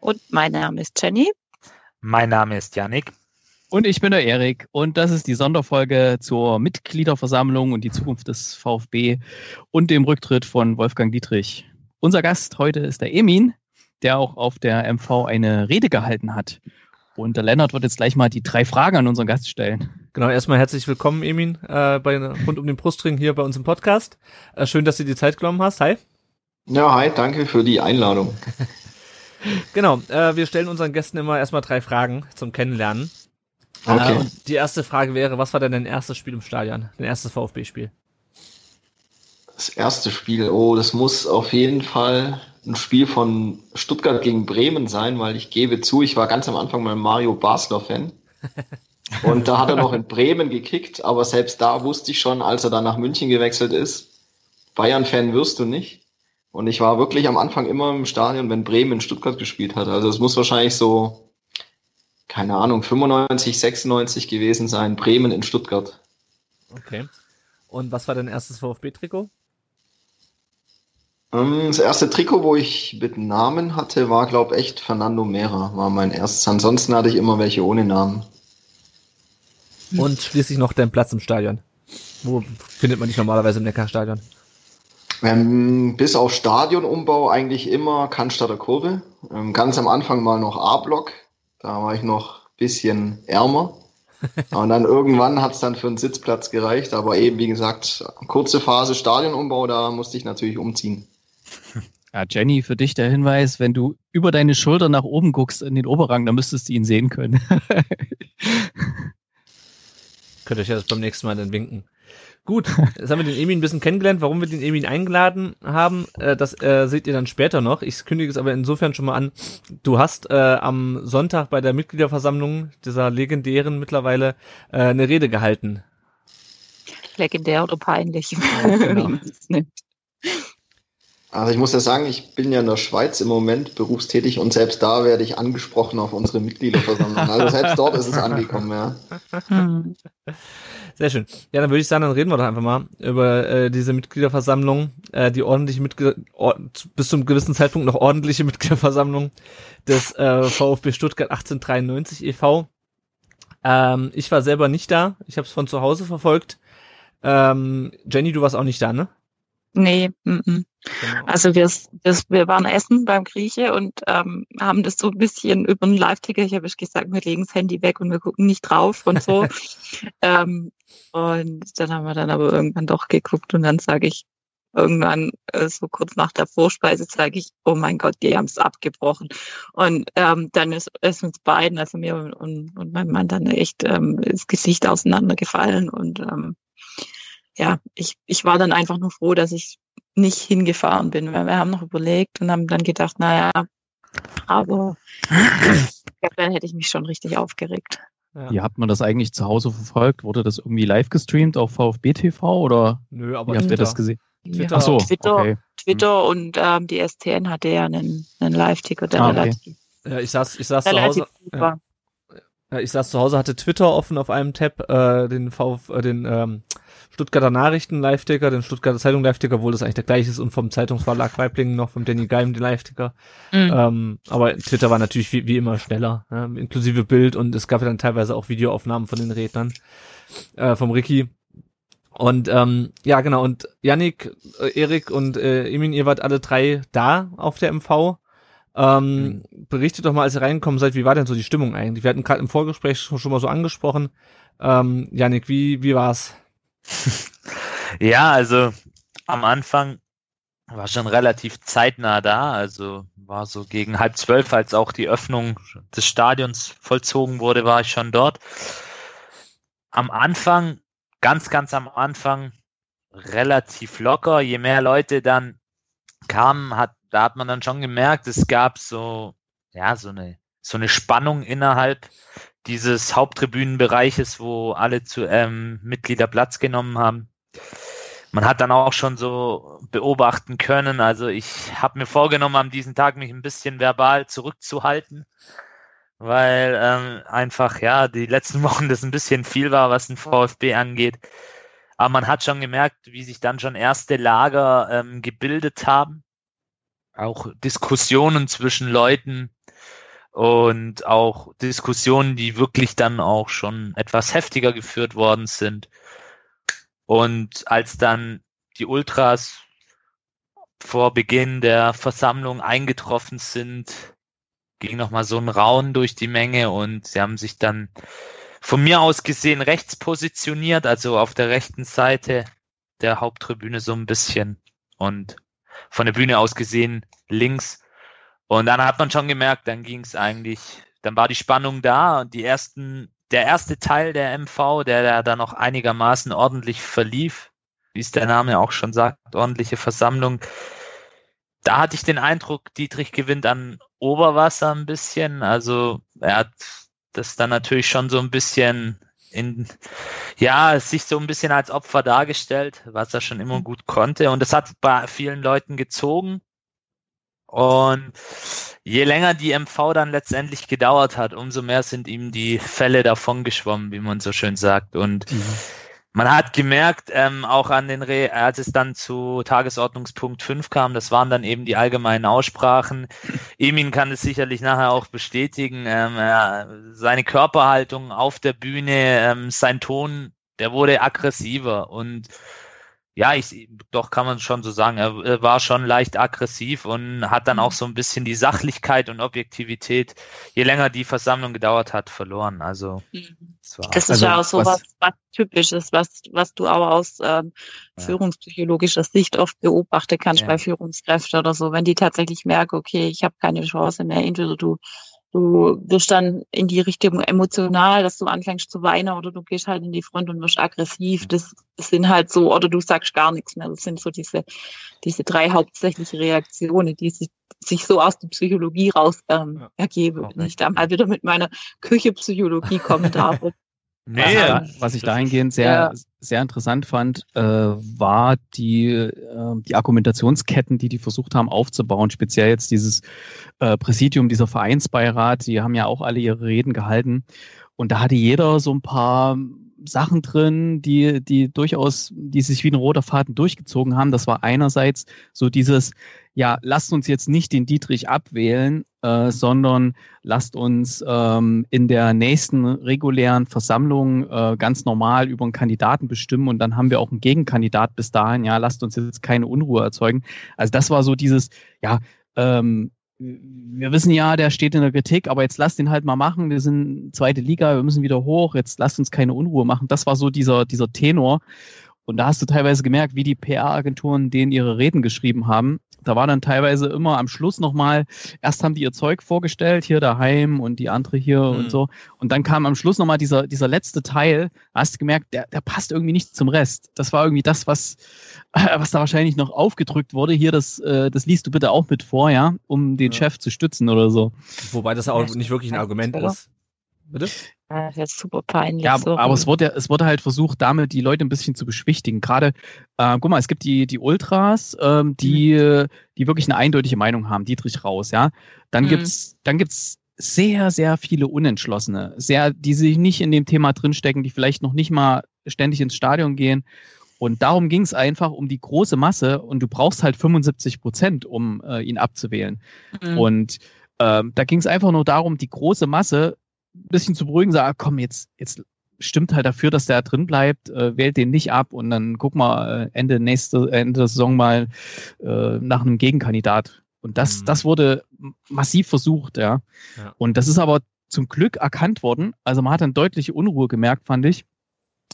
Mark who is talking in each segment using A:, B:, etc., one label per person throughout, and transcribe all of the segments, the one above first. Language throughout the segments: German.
A: Und mein Name ist Jenny.
B: Mein Name ist Yannick.
C: Und ich bin der Erik und das ist die Sonderfolge zur Mitgliederversammlung und die Zukunft des VfB und dem Rücktritt von Wolfgang Dietrich. Unser Gast heute ist der Emin, der auch auf der MV eine Rede gehalten hat. Und der Lennart wird jetzt gleich mal die drei Fragen an unseren Gast stellen.
D: Genau, erstmal herzlich willkommen, Emin, äh, bei rund um den Brustring hier bei uns im Podcast. Äh, schön, dass du dir die Zeit genommen hast. Hi.
E: Ja, hi, danke für die Einladung.
D: Genau, äh, wir stellen unseren Gästen immer erstmal drei Fragen zum Kennenlernen.
E: Okay.
D: Äh, die erste Frage wäre, was war denn dein erstes Spiel im Stadion? Dein erstes VfB-Spiel?
E: Das erste Spiel, oh, das muss auf jeden Fall ein Spiel von Stuttgart gegen Bremen sein, weil ich gebe zu, ich war ganz am Anfang mal Mario Basler-Fan. Und da hat er noch in Bremen gekickt, aber selbst da wusste ich schon, als er dann nach München gewechselt ist, Bayern-Fan wirst du nicht. Und ich war wirklich am Anfang immer im Stadion, wenn Bremen in Stuttgart gespielt hat. Also es muss wahrscheinlich so, keine Ahnung, 95, 96 gewesen sein, Bremen in Stuttgart.
D: Okay. Und was war dein erstes VfB-Trikot?
E: Ähm, Das erste Trikot, wo ich mit Namen hatte, war, glaube echt Fernando Mera, war mein erstes. Ansonsten hatte ich immer welche ohne Namen.
D: Und schließlich noch dein Platz im Stadion. Wo findet man dich normalerweise im Neckarstadion?
E: Ähm, bis auf Stadionumbau eigentlich immer Cannstatter Kurve. Ähm, ganz am Anfang mal noch A-Block. Da war ich noch bisschen ärmer. Und dann irgendwann hat es dann für einen Sitzplatz gereicht. Aber eben, wie gesagt, kurze Phase Stadionumbau, da musste ich natürlich umziehen.
C: Ja, Jenny, für dich der Hinweis, wenn du über deine Schulter nach oben guckst in den Oberrang, dann müsstest du ihn sehen können.
D: Könnt ihr euch ja das beim nächsten Mal dann winken. Gut, jetzt haben wir den Emin ein bisschen kennengelernt. Warum wir den Emin eingeladen haben, äh, das äh, seht ihr dann später noch. Ich kündige es aber insofern schon mal an. Du hast äh, am Sonntag bei der Mitgliederversammlung dieser legendären mittlerweile äh, eine Rede gehalten.
A: Legendär oder peinlich.
D: genau.
A: Wie man es nennt.
E: Also ich muss ja sagen, ich bin ja in der Schweiz im Moment berufstätig und selbst da werde ich angesprochen auf unsere Mitgliederversammlung. Also selbst dort ist es angekommen, ja.
D: Sehr schön. Ja, dann würde ich sagen, dann reden wir doch einfach mal über äh, diese Mitgliederversammlung, äh, die ordentliche Mitglieder, or bis zum gewissen Zeitpunkt noch ordentliche Mitgliederversammlung des äh, VfB Stuttgart 1893 e.V. Ähm, ich war selber nicht da, ich habe es von zu Hause verfolgt. Ähm, Jenny, du warst auch nicht da, ne?
A: Nee, mm, mm.
D: Genau.
A: also wir, wir, wir waren essen beim Grieche und ähm, haben das so ein bisschen über einen Live-Ticker, ich habe gesagt, wir legen das Handy weg und wir gucken nicht drauf und so. ähm, und dann haben wir dann aber irgendwann doch geguckt und dann sage ich irgendwann äh, so kurz nach der Vorspeise sage ich, oh mein Gott, die haben es abgebrochen. Und ähm, dann ist, ist uns beiden, also mir und, und, und meinem Mann, dann echt ähm, das Gesicht auseinandergefallen und ähm, ja, ich, ich war dann einfach nur froh, dass ich nicht hingefahren bin, weil wir haben noch überlegt und haben dann gedacht, naja, aber dann hätte ich mich schon richtig aufgeregt.
D: Ja.
C: Wie hat man das eigentlich zu Hause verfolgt? Wurde das irgendwie live gestreamt auf VfB TV oder
D: Nö, aber
C: wie habt ihr
D: Twitter.
C: das gesehen?
D: Twitter.
C: Ach so,
A: Twitter,
C: okay.
A: Twitter und ähm, die STN hatte ja einen, einen Live-Ticker, der
C: Ah, okay.
A: relativ,
D: Ja, ich saß, ich saß zu Hause. Ja. ich saß zu Hause, hatte Twitter offen auf einem Tab, äh, den VF, äh, den ähm, Stuttgarter Nachrichten Live-Ticker, den Stuttgarter Zeitung Live-Ticker, obwohl das eigentlich der gleiche ist und vom Zeitungsverlag Weiblingen noch vom Danny Geim den Live-Ticker.
A: Mhm.
D: Ähm, aber Twitter war natürlich wie, wie immer schneller, ja, inklusive Bild und es gab ja dann teilweise auch Videoaufnahmen von den Rednern äh, vom Ricky. Und ähm, ja, genau, und Yannick, äh, Erik und äh, Emin, ihr wart alle drei da auf der MV. Ähm, Berichtet doch mal, als ihr reingekommen seid, wie war denn so die Stimmung eigentlich? Wir hatten gerade im Vorgespräch schon, schon mal so angesprochen. Ähm, Yannick, wie, wie war's?
B: Ja, also am Anfang war schon relativ zeitnah da, also war so gegen halb zwölf, als auch die Öffnung des Stadions vollzogen wurde, war ich schon dort. Am Anfang, ganz, ganz am Anfang, relativ locker. Je mehr Leute dann kamen, hat, da hat man dann schon gemerkt, es gab so ja, so eine, so eine Spannung innerhalb dieses Haupttribünenbereiches, wo alle zu ähm, Mitglieder Platz genommen haben. Man hat dann auch schon so beobachten können. Also ich habe mir vorgenommen, an diesem Tag mich ein bisschen verbal zurückzuhalten, weil ähm, einfach ja die letzten Wochen das ein bisschen viel war, was den VfB angeht. Aber man hat schon gemerkt, wie sich dann schon erste Lager ähm, gebildet haben. Auch Diskussionen zwischen Leuten und auch Diskussionen, die wirklich dann auch schon etwas heftiger geführt worden sind. Und als dann die Ultras vor Beginn der Versammlung eingetroffen sind, ging nochmal so ein Raun durch die Menge und sie haben sich dann von mir aus gesehen rechts positioniert, also auf der rechten Seite der Haupttribüne so ein bisschen und von der Bühne aus gesehen links. Und dann hat man schon gemerkt, dann ging es eigentlich, dann war die Spannung da und die ersten, der erste Teil der MV, der, der da noch einigermaßen ordentlich verlief, wie es der Name auch schon sagt, ordentliche Versammlung. Da hatte ich den Eindruck, Dietrich gewinnt an Oberwasser ein bisschen. Also er hat das dann natürlich schon so ein bisschen in, ja, sich so ein bisschen als Opfer dargestellt, was er schon immer gut konnte. Und das hat bei vielen Leuten gezogen. Und je länger die MV dann letztendlich gedauert hat, umso mehr sind ihm die Fälle davon geschwommen, wie man so schön sagt. Und mhm. Man hat gemerkt, ähm, auch an den Re als es dann zu Tagesordnungspunkt 5 kam, das waren dann eben die allgemeinen Aussprachen. Emin kann es sicherlich nachher auch bestätigen. Ähm, äh, seine Körperhaltung auf der Bühne, ähm, sein Ton, der wurde aggressiver und ja, ich, doch kann man schon so sagen, er, war schon leicht aggressiv und hat dann auch so ein bisschen die Sachlichkeit und Objektivität, je länger die Versammlung gedauert hat, verloren. Also
A: mhm. das, war, das ist also, ja auch so was, was typisches, was, was du auch aus ähm, ja. führungspsychologischer Sicht oft beobachten kannst ja. bei Führungskräften oder so, wenn die tatsächlich merken, okay, ich habe keine Chance mehr, entweder du du wirst dann in die Richtung emotional, dass du anfängst zu weinen oder du gehst halt in die Front und wirst aggressiv. Das, das sind halt so, oder du sagst gar nichts mehr. Das sind so diese, diese drei hauptsächliche Reaktionen, die sich, sich so aus der Psychologie raus ähm, ja. ergeben. Wenn ich da mal wieder mit meiner Küchepsychologie kommen darf.
C: Nee, was, was ich dahingehend sehr, ja. Sehr interessant fand, äh, war die, äh, die Argumentationsketten, die die versucht haben aufzubauen. Speziell jetzt dieses äh, Präsidium, dieser Vereinsbeirat, die haben ja auch alle ihre Reden gehalten. Und da hatte jeder so ein paar Sachen drin, die, die durchaus, die sich wie ein roter Faden durchgezogen haben. Das war einerseits so dieses, ja, lasst uns jetzt nicht den Dietrich abwählen, äh, sondern lasst uns ähm, in der nächsten regulären Versammlung äh, ganz normal über einen Kandidaten bestimmen und dann haben wir auch einen Gegenkandidat bis dahin. Ja, lasst uns jetzt keine Unruhe erzeugen. Also das war so dieses, ja, ähm, wir wissen ja, der steht in der Kritik, aber jetzt lasst ihn halt mal machen. Wir sind zweite Liga, wir müssen wieder hoch. Jetzt lasst uns keine Unruhe machen. Das war so dieser, dieser Tenor. Und da hast du teilweise gemerkt, wie die PR-Agenturen denen ihre Reden geschrieben haben. Da war dann teilweise immer am Schluss nochmal, erst haben die ihr Zeug vorgestellt, hier daheim und die andere hier mhm. und so. Und dann kam am Schluss nochmal dieser, dieser letzte Teil, hast du gemerkt, der, der passt irgendwie nicht zum Rest. Das war irgendwie das, was, was da wahrscheinlich noch aufgedrückt wurde. Hier, das, äh, das liest du bitte auch mit vor, ja, um den ja. Chef zu stützen oder so.
D: Wobei das auch nicht wirklich ein Argument ist.
A: Bitte? Ah, das ist super peinlich.
C: Ja, so. aber es wurde, es wurde halt versucht, damit die Leute ein bisschen zu beschwichtigen. Gerade, äh, guck mal, es gibt die, die Ultras, ähm, die, mhm. die wirklich eine eindeutige Meinung haben, Dietrich raus, ja. Dann mhm. gibt's, dann gibt's sehr, sehr viele Unentschlossene, sehr, die sich nicht in dem Thema drinstecken, die vielleicht noch nicht mal ständig ins Stadion gehen. Und darum ging es einfach um die große Masse und du brauchst halt 75 Prozent, um äh, ihn abzuwählen. Mhm. Und ähm, da ging es einfach nur darum, die große Masse bisschen zu beruhigen, sage, komm, jetzt, jetzt stimmt halt dafür, dass der drin bleibt, äh, wählt den nicht ab und dann guck mal äh, Ende nächste Ende der Saison mal äh, nach einem Gegenkandidat. Und das, mhm. das wurde massiv versucht, ja. ja. Und das ist aber zum Glück erkannt worden. Also man hat dann deutliche Unruhe gemerkt, fand ich,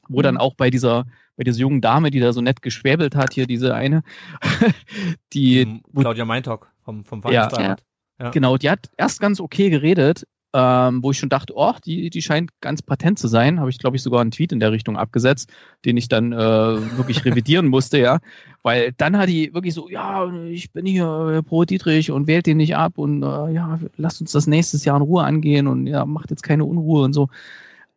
C: wo mhm. dann auch bei dieser bei dieser jungen Dame, die da so nett geschwäbelt hat, hier diese eine, die
D: Claudia Meintock vom vom Vereinsbeirat.
C: Ja, ja. Genau, die hat erst ganz okay geredet, ähm, wo ich schon dachte, oh, die, die scheint ganz patent zu sein. Habe ich, glaube ich, sogar einen Tweet in der Richtung abgesetzt, den ich dann äh, wirklich revidieren musste, ja. Weil dann hat die wirklich so, ja, ich bin hier äh, pro Dietrich und wählt den nicht ab und äh, ja, lasst uns das nächstes Jahr in Ruhe angehen und ja, macht jetzt keine Unruhe und so.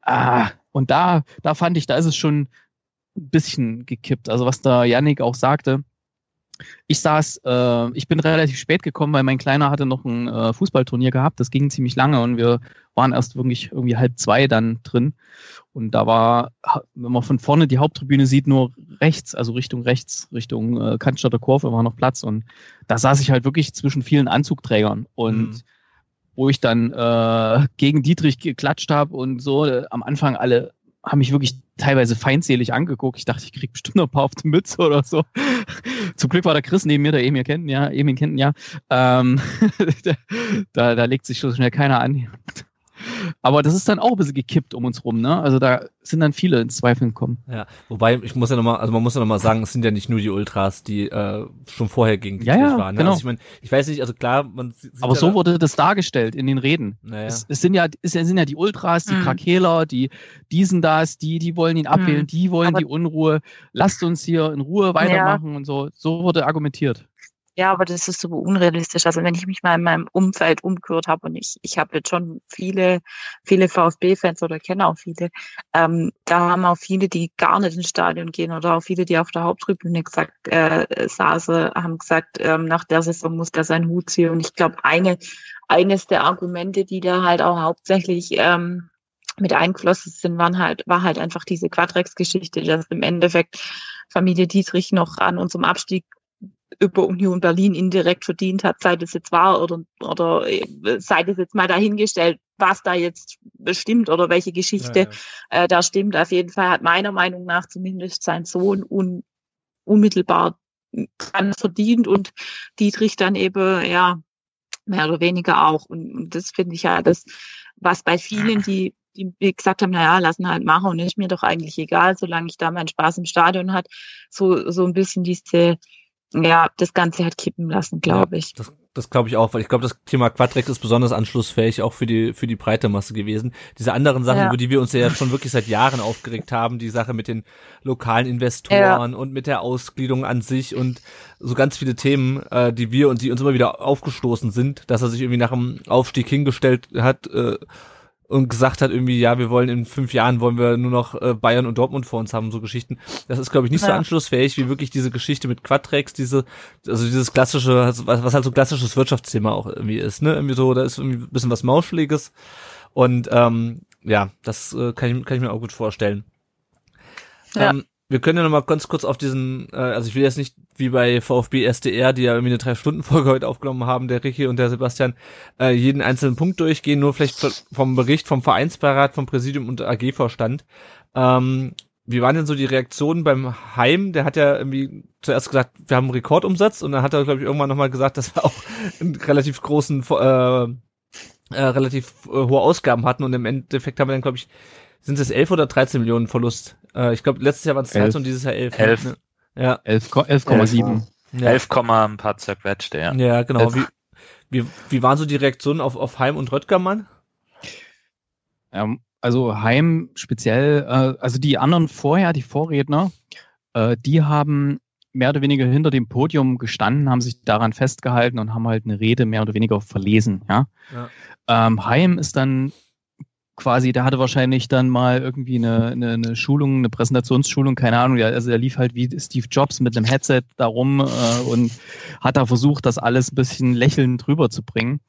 C: Ah, und da, da fand ich, da ist es schon ein bisschen gekippt. Also was da Yannick auch sagte, ich saß, äh, ich bin relativ spät gekommen, weil mein Kleiner hatte noch ein äh, Fußballturnier gehabt. Das ging ziemlich lange und wir waren erst wirklich irgendwie halb zwei dann drin. Und da war, wenn man von vorne die Haupttribüne sieht, nur rechts, also Richtung rechts, Richtung äh, Cannstatter Kurve war noch Platz. Und da saß ich halt wirklich zwischen vielen Anzugträgern. Und mhm. wo ich dann äh, gegen Dietrich geklatscht habe und so, äh, am Anfang alle haben mich wirklich teilweise feindselig angeguckt. Ich dachte, ich krieg bestimmt noch ein paar auf die Mütze oder so. Zum Glück war der Chris neben mir, der Emil kennt, ja, Emil kennt, ja. Ähm, da, da legt sich so schnell keiner an. Aber das ist dann auch ein bisschen gekippt um uns rum, ne? Also da sind dann viele ins Zweifeln gekommen.
D: Ja, wobei ich muss ja nochmal, also man muss ja nochmal sagen, es sind ja nicht nur die Ultras, die äh, schon vorher gegen die
C: ja, ja,
D: waren.
C: Ne? Genau.
D: Also ich meine, ich weiß nicht, also klar, man
C: Aber
D: ja
C: so
D: da,
C: wurde das dargestellt in den Reden.
D: Naja.
C: Es, es sind ja, es sind ja die Ultras, die
A: Mhm.
C: Krakeler, die diesen das, die, die wollen ihn abwählen,
A: Mhm.
C: die wollen
A: Aber-
C: die Unruhe. Lasst uns hier in Ruhe weitermachen und so. So wurde argumentiert.
A: Ja, aber das ist super unrealistisch. Also wenn ich mich mal in meinem Umfeld umgehört habe und ich, ich habe jetzt schon viele, viele VfB-Fans oder kenne auch viele, ähm, da haben auch viele, die gar nicht ins Stadion gehen oder auch viele, die auf der Haupttribüne gesagt äh, saßen, haben gesagt, ähm, nach der Saison muss der seinen Hut ziehen. Und ich glaube, eine, eines der Argumente, die da halt auch hauptsächlich ähm, mit eingeflossen sind, waren halt, war halt einfach diese Quadrex-Geschichte, dass im Endeffekt Familie Dietrich noch an unserem Abstieg über Union Berlin indirekt verdient hat, sei das jetzt wahr oder, oder äh, sei das jetzt mal dahingestellt, was da jetzt bestimmt oder welche Geschichte äh, da stimmt. Auf jeden Fall hat meiner Meinung nach zumindest sein Sohn un, unmittelbar dran verdient und Dietrich dann eben, ja, mehr oder weniger auch. Und, und das finde ich ja das, was bei vielen, die, die gesagt haben, naja, lassen halt machen und ist mir doch eigentlich egal, solange ich da meinen Spaß im Stadion hat, so, so ein bisschen diese, ja, das Ganze hat kippen lassen, glaube ich.
D: Das, das glaube ich auch, weil ich glaube, das Thema Quadrex ist besonders anschlussfähig auch für die für die breite Masse gewesen. Diese anderen Sachen,
A: Ja.
D: über die wir uns ja schon wirklich seit Jahren aufgeregt haben, die Sache mit den lokalen Investoren und mit der Ausgliederung an sich und so ganz viele Themen, äh, die wir und die uns immer wieder aufgestoßen sind, dass er sich irgendwie nach dem Aufstieg hingestellt hat äh, und gesagt hat irgendwie, ja, wir wollen in fünf Jahren wollen wir nur noch äh, Bayern und Dortmund vor uns haben, so Geschichten. Das ist, glaube ich, nicht so
A: Ja.
D: anschlussfähig wie wirklich diese Geschichte mit Quadrex, diese, also dieses klassische, was, was halt so klassisches Wirtschaftsthema auch irgendwie ist, ne? Irgendwie so, da ist irgendwie ein bisschen was Mauscheliges. Und ähm, ja, das äh, kann, ich, kann ich mir auch gut vorstellen.
A: Ja.
D: Ähm, wir können ja noch mal ganz kurz auf diesen, äh, also ich will jetzt nicht wie bei VfB SDR, die ja irgendwie eine Drei-Stunden-Folge heute aufgenommen haben, der Ricky und der Sebastian, äh, jeden einzelnen Punkt durchgehen, nur vielleicht vom Bericht vom Vereinsbeirat, vom Präsidium und AG-Vorstand. Ähm, wie waren denn so die Reaktionen beim Heim? Der hat ja irgendwie zuerst gesagt, wir haben einen Rekordumsatz und dann hat er, glaube ich, irgendwann nochmal gesagt, dass wir auch einen relativ großen, äh, äh, relativ äh, hohe Ausgaben hatten und im Endeffekt haben wir dann, glaube ich, sind es 11 oder 13 Millionen Verlust? Äh, ich glaube, letztes Jahr waren es 13
C: Elf.
F: Also
D: und dieses Jahr 11.
B: Elf.
D: Ne? Ja,
C: 11 ko- 11,7.
D: ja.
B: 11, ein paar zerquetschte, ja.
D: Ja, genau.
C: Elf.
D: Wie, wie, wie waren so die Reaktionen auf, auf Heim und Röttgermann?
C: Ähm, also Heim speziell, äh, also die anderen vorher, die Vorredner, äh, die haben mehr oder weniger hinter dem Podium gestanden, haben sich daran festgehalten und haben halt eine Rede mehr oder weniger verlesen. Ja.
D: Ja.
C: Ähm, Heim ist dann quasi, der hatte wahrscheinlich dann mal irgendwie eine, eine, eine Schulung, eine Präsentationsschulung, keine Ahnung. Also er lief halt wie Steve Jobs mit einem Headset da rum äh, und hat da versucht, das alles ein bisschen lächelnd rüberzubringen.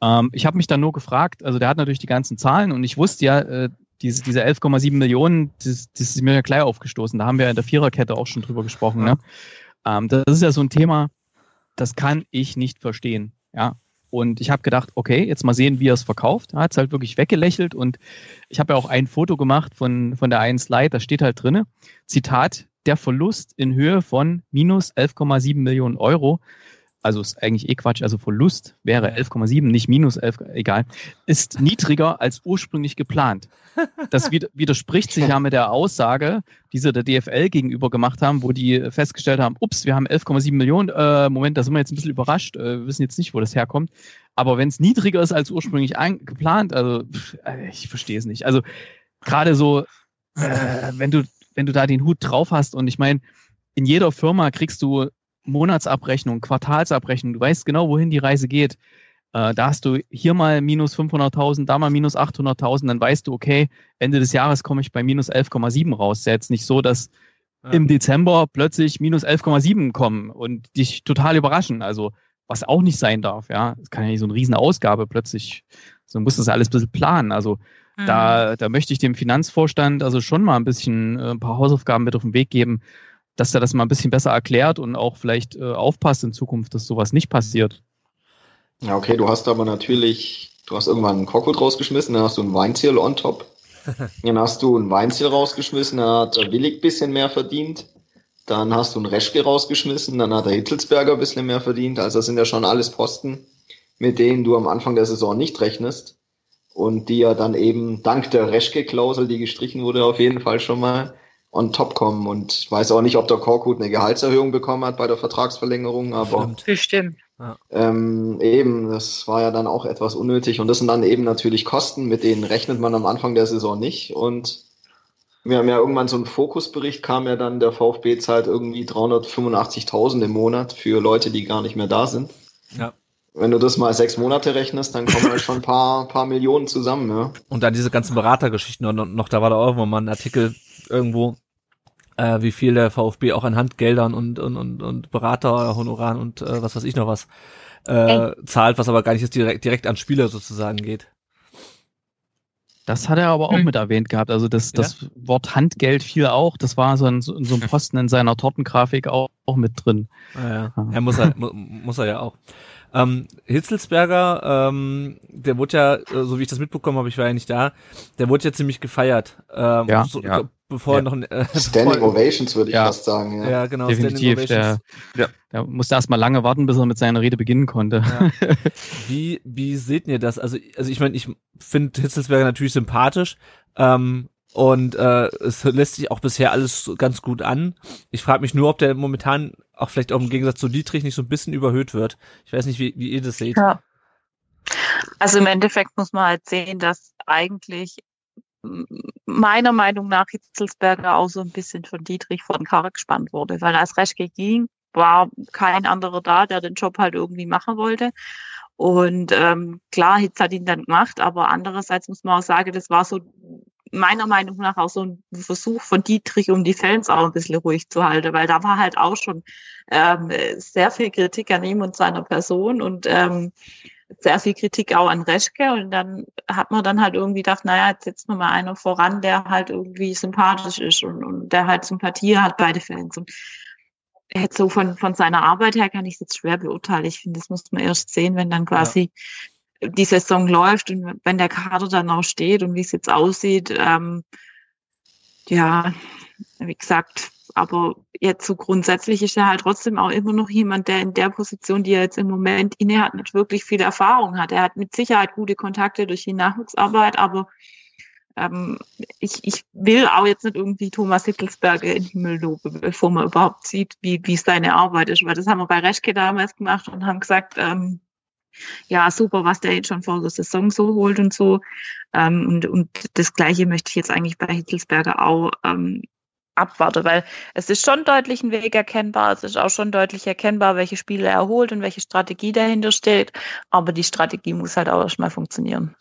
C: Ähm, ich habe mich dann nur gefragt, also der hat natürlich die ganzen Zahlen und ich wusste ja, äh, diese, diese 11,7 Millionen, das, das ist mir ja gleich aufgestoßen. Da haben wir in der Viererkette auch schon drüber gesprochen. Ne? Ähm, das ist ja so ein Thema, das kann ich nicht verstehen. Ja. Und ich habe gedacht, okay, jetzt mal sehen, wie er es verkauft. Er hat es halt wirklich weggelächelt und ich habe ja auch ein Foto gemacht von, von der einen Slide, da steht halt drinne, Zitat, der Verlust in Höhe von minus 11,7 Millionen Euro also ist eigentlich eh Quatsch, also Verlust wäre 11,7, nicht minus 11, egal, ist niedriger als ursprünglich geplant. Das widerspricht sich ja mit der Aussage, die sie der DFL gegenüber gemacht haben, wo die festgestellt haben, ups, wir haben 11,7 Millionen, äh, Moment, da sind wir jetzt ein bisschen überrascht, äh, wir wissen jetzt nicht, wo das herkommt. Aber wenn es niedriger ist als ursprünglich geplant, also pff, äh, ich verstehe es nicht. Also gerade so, äh, wenn du wenn du da den Hut drauf hast und ich meine, in jeder Firma kriegst du Monatsabrechnung, Quartalsabrechnung, du weißt genau, wohin die Reise geht. Äh, da hast du hier mal minus 500.000, da mal minus 800.000, dann weißt du, okay, Ende des Jahres komme ich bei minus 11,7 raus. Ist ja jetzt nicht so, dass ja. im Dezember plötzlich minus 11,7 kommen und dich total überraschen. Also, was auch nicht sein darf, ja. Es kann ja nicht so eine riesen Ausgabe plötzlich, so muss das alles ein bisschen planen. Also, mhm. da, da möchte ich dem Finanzvorstand also schon mal ein bisschen äh, ein paar Hausaufgaben mit auf den Weg geben, dass er das mal ein bisschen besser erklärt und auch vielleicht äh, aufpasst in Zukunft, dass sowas nicht passiert.
E: Ja, okay, du hast aber natürlich, du hast irgendwann einen Korkut rausgeschmissen, dann hast du ein Weinziel on top. dann hast du ein Weinziel rausgeschmissen, dann hat Willig ein bisschen mehr verdient. Dann hast du einen Reschke rausgeschmissen, dann hat der Hitzelsberger ein bisschen mehr verdient. Also das sind ja schon alles Posten, mit denen du am Anfang der Saison nicht rechnest. Und die ja dann eben dank der Reschke-Klausel, die gestrichen wurde, auf jeden Fall schon mal on top kommen. Und ich weiß auch nicht, ob der Korkut eine Gehaltserhöhung bekommen hat bei der Vertragsverlängerung, aber
A: bestimmt.
E: Ähm, eben, das war ja dann auch etwas unnötig. Und das sind dann eben natürlich Kosten, mit denen rechnet man am Anfang der Saison nicht. Und wir haben ja irgendwann so einen Fokusbericht, kam ja dann, der VfB zahlt irgendwie 385.000 im Monat für Leute, die gar nicht mehr da sind.
D: Ja.
E: Wenn du das mal sechs Monate rechnest, dann kommen halt schon ein paar, paar Millionen zusammen, ja.
D: Und dann diese ganzen Beratergeschichten noch, noch da war da auch mal ein Artikel irgendwo, äh, wie viel der VfB auch an Handgeldern und, und, und, und Beraterhonoraren und äh, was weiß ich noch was äh, zahlt, was aber gar nicht jetzt direkt, direkt an Spieler sozusagen geht.
C: Das hat er aber auch hm. mit erwähnt gehabt. Also das, das ja? Wort Handgeld fiel auch. Das war so ein, so ein Posten in seiner Tortengrafik auch, auch mit drin.
D: Ah, ja. Er muss er, muss er ja auch. Ähm, Hitzelsberger, ähm, der wurde ja, äh, so wie ich das mitbekommen habe, ich war ja nicht da, der wurde ja ziemlich gefeiert. Ähm,
C: ja,
D: so,
C: ja.
D: Bevor
E: ja.
D: noch ein,
E: äh, Standing bevor, Ovations würde ich
C: ja.
E: fast sagen.
D: Ja, ja genau.
C: Definitiv. Der, ja. der musste erst mal lange warten, bis er mit seiner Rede beginnen konnte.
D: Ja. Wie, wie seht ihr das? Also, also ich meine, ich finde Hitzelsberger natürlich sympathisch. Ähm, und äh, es lässt sich auch bisher alles ganz gut an. Ich frage mich nur, ob der momentan auch vielleicht auch im Gegensatz zu Dietrich nicht so ein bisschen überhöht wird. Ich weiß nicht, wie, wie ihr das seht. Ja.
A: Also im Endeffekt muss man halt sehen, dass eigentlich meiner Meinung nach Hitzelsberger auch so ein bisschen von Dietrich vor den Karre gespannt wurde, weil als Reschke ging, war kein anderer da, der den Job halt irgendwie machen wollte. Und ähm, klar, Hitz hat ihn dann gemacht, aber andererseits muss man auch sagen, das war so meiner Meinung nach auch so ein Versuch von Dietrich, um die Fans auch ein bisschen ruhig zu halten, weil da war halt auch schon ähm, sehr viel Kritik an ihm und seiner Person und ähm, sehr viel Kritik auch an Reschke und dann hat man dann halt irgendwie gedacht, naja, jetzt setzt man mal einer voran, der halt irgendwie sympathisch ist und, und der halt Sympathie hat bei den Fans und jetzt so von, von seiner Arbeit her kann ich es jetzt schwer beurteilen. Ich finde, das muss man erst sehen, wenn dann quasi die Saison läuft und wenn der Kader dann auch steht und wie es jetzt aussieht, ähm, ja, wie gesagt, aber jetzt so grundsätzlich ist er halt trotzdem auch immer noch jemand, der in der Position, die er jetzt im Moment inne hat, nicht wirklich viel Erfahrung hat. Er hat mit Sicherheit gute Kontakte durch die Nachwuchsarbeit, aber ähm, ich, ich will auch jetzt nicht irgendwie Thomas Hittelsberger in den Himmel loben, bevor man überhaupt sieht, wie, wie seine Arbeit ist, weil das haben wir bei Reschke damals gemacht und haben gesagt, ähm, ja, super, was der jetzt schon vor der Saison so holt und so. Ähm, und, und das Gleiche möchte ich jetzt eigentlich bei Hitzelsberger auch ähm, abwarten, weil es ist schon deutlich ein Weg erkennbar, es ist auch schon deutlich erkennbar, welche Spiele er holt und welche Strategie dahinter steht, aber die Strategie muss halt auch erstmal funktionieren.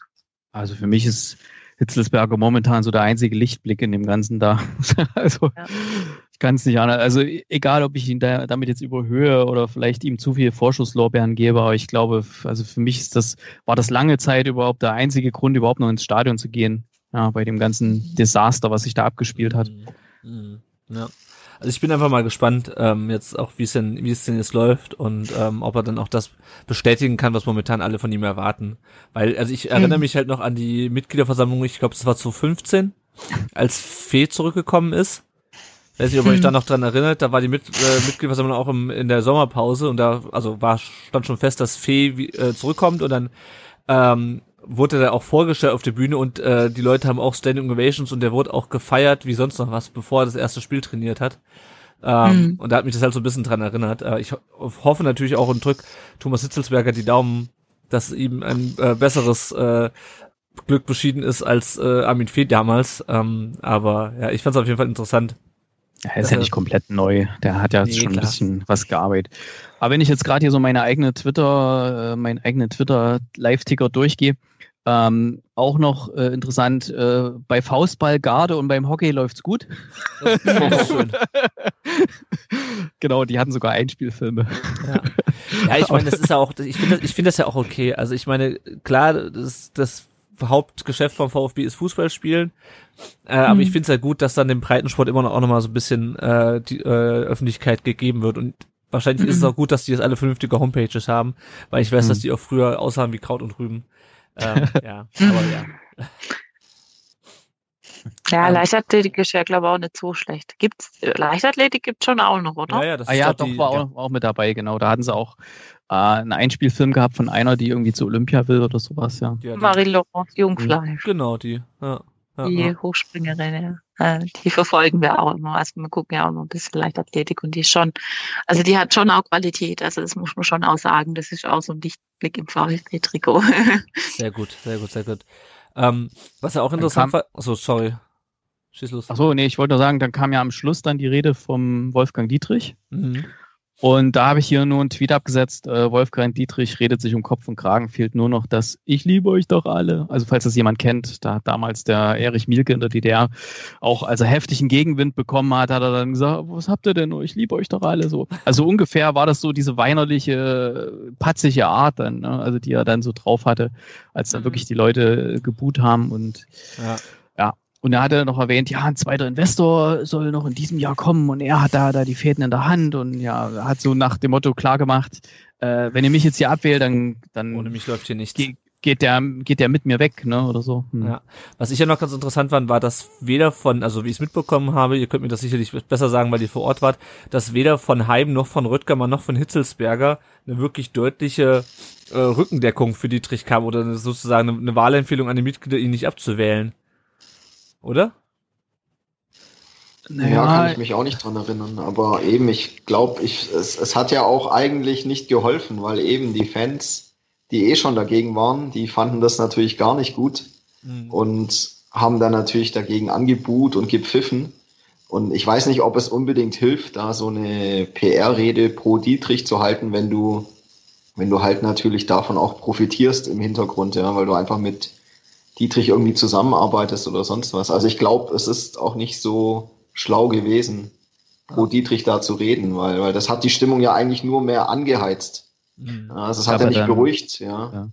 C: Also für mich ist Hitzelsberger momentan so der einzige Lichtblick in dem Ganzen da. also ja. ich kann es nicht anders. Also egal, ob ich ihn da, damit jetzt überhöhe oder vielleicht ihm zu viel Vorschusslorbeeren gebe, aber ich glaube, also für mich ist das, war das lange Zeit überhaupt der einzige Grund, überhaupt noch ins Stadion zu gehen. Ja, bei dem ganzen Desaster, was sich da abgespielt hat.
D: Mhm. Mhm. Ja. Also ich bin einfach mal gespannt, ähm, jetzt auch, wie es denn, wie es denn jetzt läuft und ähm, ob er dann auch das bestätigen kann, was momentan alle von ihm erwarten. Weil, also ich erinnere mhm. mich halt noch an die Mitgliederversammlung, ich glaube, es war 2015, als Fee zurückgekommen ist. Ich weiß nicht, ob ihr euch da noch dran erinnert, da war die Mit äh, Mitgliederversammlung auch im, in der Sommerpause und da, also war, stand schon fest, dass Fee äh, zurückkommt und dann ähm, wurde er auch vorgestellt auf der Bühne und äh, die Leute haben auch Standing Ovations und der wurde auch gefeiert wie sonst noch was, bevor er das erste Spiel trainiert hat. Ähm,
A: Mhm.
D: Und da hat mich das halt so ein bisschen dran erinnert. Äh, ich ho hoffe natürlich auch und drück Thomas Hitzelsberger die Daumen, dass ihm ein äh, besseres äh, Glück beschieden ist als äh, Armin Fee damals. Ähm, aber ja, ich fand es auf jeden Fall interessant.
C: Er ist ja nicht komplett neu. Der hat ja
D: Nee,
C: schon ein
D: klar.
C: bisschen was gearbeitet. Aber wenn ich jetzt gerade hier so meine eigene Twitter, äh, meinen eigenen Twitter Live-Ticker durchgehe, ähm, auch noch äh, interessant, äh, bei Faustball, Garde und beim Hockey läuft's gut.
D: Das ist schön.
C: genau, die hatten sogar Einspielfilme.
D: Ja, ja ich meine, das ist ja auch, ich finde das, ich finde das ja auch okay. Also ich meine, klar, das, das Hauptgeschäft vom VfB ist Fußball spielen, äh, aber
A: Mhm.
D: ich finde es ja gut, dass dann dem Breitensport immer noch auch noch mal so ein bisschen äh, die äh, Öffentlichkeit gegeben wird und wahrscheinlich ist es
A: Mhm.
D: auch gut, dass die jetzt alle vernünftige Homepages haben, weil ich weiß,
C: Mhm.
D: dass die auch früher aussahen wie Kraut und Rüben. Ähm, ja, aber ja.
A: Ja,
D: Ähm.
A: Leichtathletik ist ja, glaube ich, auch nicht so schlecht. Gibt's, Leichtathletik gibt's schon auch noch, oder?
D: Ja, ja, das
C: Ah
D: ist
C: ja, doch,
D: die,
C: war
D: ja.
C: auch, auch mit dabei, genau. Da hatten sie auch äh, einen Einspielfilm gehabt von einer, die irgendwie zu Olympia will oder sowas, ja.
D: Ja,
A: Marie-Laurence Jungfleisch,
D: genau, die. Ja, ja,
A: die
D: ja.
A: Hochspringerin, ja. Äh, die verfolgen wir auch immer. Also wir gucken ja auch noch ein bisschen Leichtathletik und die ist schon, also die hat schon auch Qualität. Also das muss man schon auch sagen. Das ist auch so ein Lichtblick im VfB-Trikot.
D: Sehr gut, sehr gut, sehr gut. Ähm, was ja auch interessant war, achso, sorry. Schieß los.
C: Ach so, nee, ich wollte nur sagen, dann kam ja am Schluss dann die Rede vom Wolfgang Dietrich.
D: Mhm.
C: Und da habe ich hier nur einen Tweet abgesetzt. Äh, Wolfgang Dietrich redet sich um Kopf und Kragen, fehlt nur noch das Ich liebe euch doch alle. Also falls das jemand kennt, da hat damals der Erich Mielke in der DDR auch, als er heftigen Gegenwind bekommen hat, hat er dann gesagt, was habt ihr denn nur? Ich liebe euch doch alle. So. Also ungefähr war das so diese weinerliche, patzige Art dann, ne? also die er dann so drauf hatte, als dann
A: Mhm.
C: wirklich die Leute geboot haben und
D: Ja.
C: Und er hatte noch erwähnt, ja, ein zweiter Investor soll noch in diesem Jahr kommen und er hat da, da die Fäden in der Hand und ja, er hat so nach dem Motto klar gemacht, äh, wenn ihr mich jetzt hier abwählt, dann, dann
D: Ohne mich läuft hier nichts.
C: ge geht der, geht der mit mir weg, ne, oder so. Hm.
D: Ja. Was ich ja noch ganz interessant fand, war, dass weder von, also wie ich es mitbekommen habe, ihr könnt mir das sicherlich besser sagen, weil ihr vor Ort wart, dass weder von Heim noch von Röttgermann noch von Hitzelsberger eine wirklich deutliche äh, Rückendeckung für Dietrich kam oder sozusagen eine, eine Wahlempfehlung an die Mitglieder, ihn nicht abzuwählen. Oder?
E: Ja, kann ich mich auch nicht dran erinnern. Aber eben, ich glaube, ich, es, es hat ja auch eigentlich nicht geholfen, weil eben die Fans, die eh schon dagegen waren, die fanden das natürlich gar nicht gut und haben dann natürlich dagegen angebuht und gepfiffen. Und ich weiß nicht, ob es unbedingt hilft, da so eine PR-Rede pro Dietrich zu halten, wenn du, wenn du halt natürlich davon auch profitierst im Hintergrund, ja, weil du einfach mit Dietrich irgendwie zusammenarbeitest oder sonst was. Also ich glaube, es ist auch nicht so schlau gewesen, pro Dietrich da zu reden, weil, weil das hat die Stimmung ja eigentlich nur mehr angeheizt.
D: Mhm.
E: Also es hat ja nicht
C: dann-
E: beruhigt, ja.
C: Ja.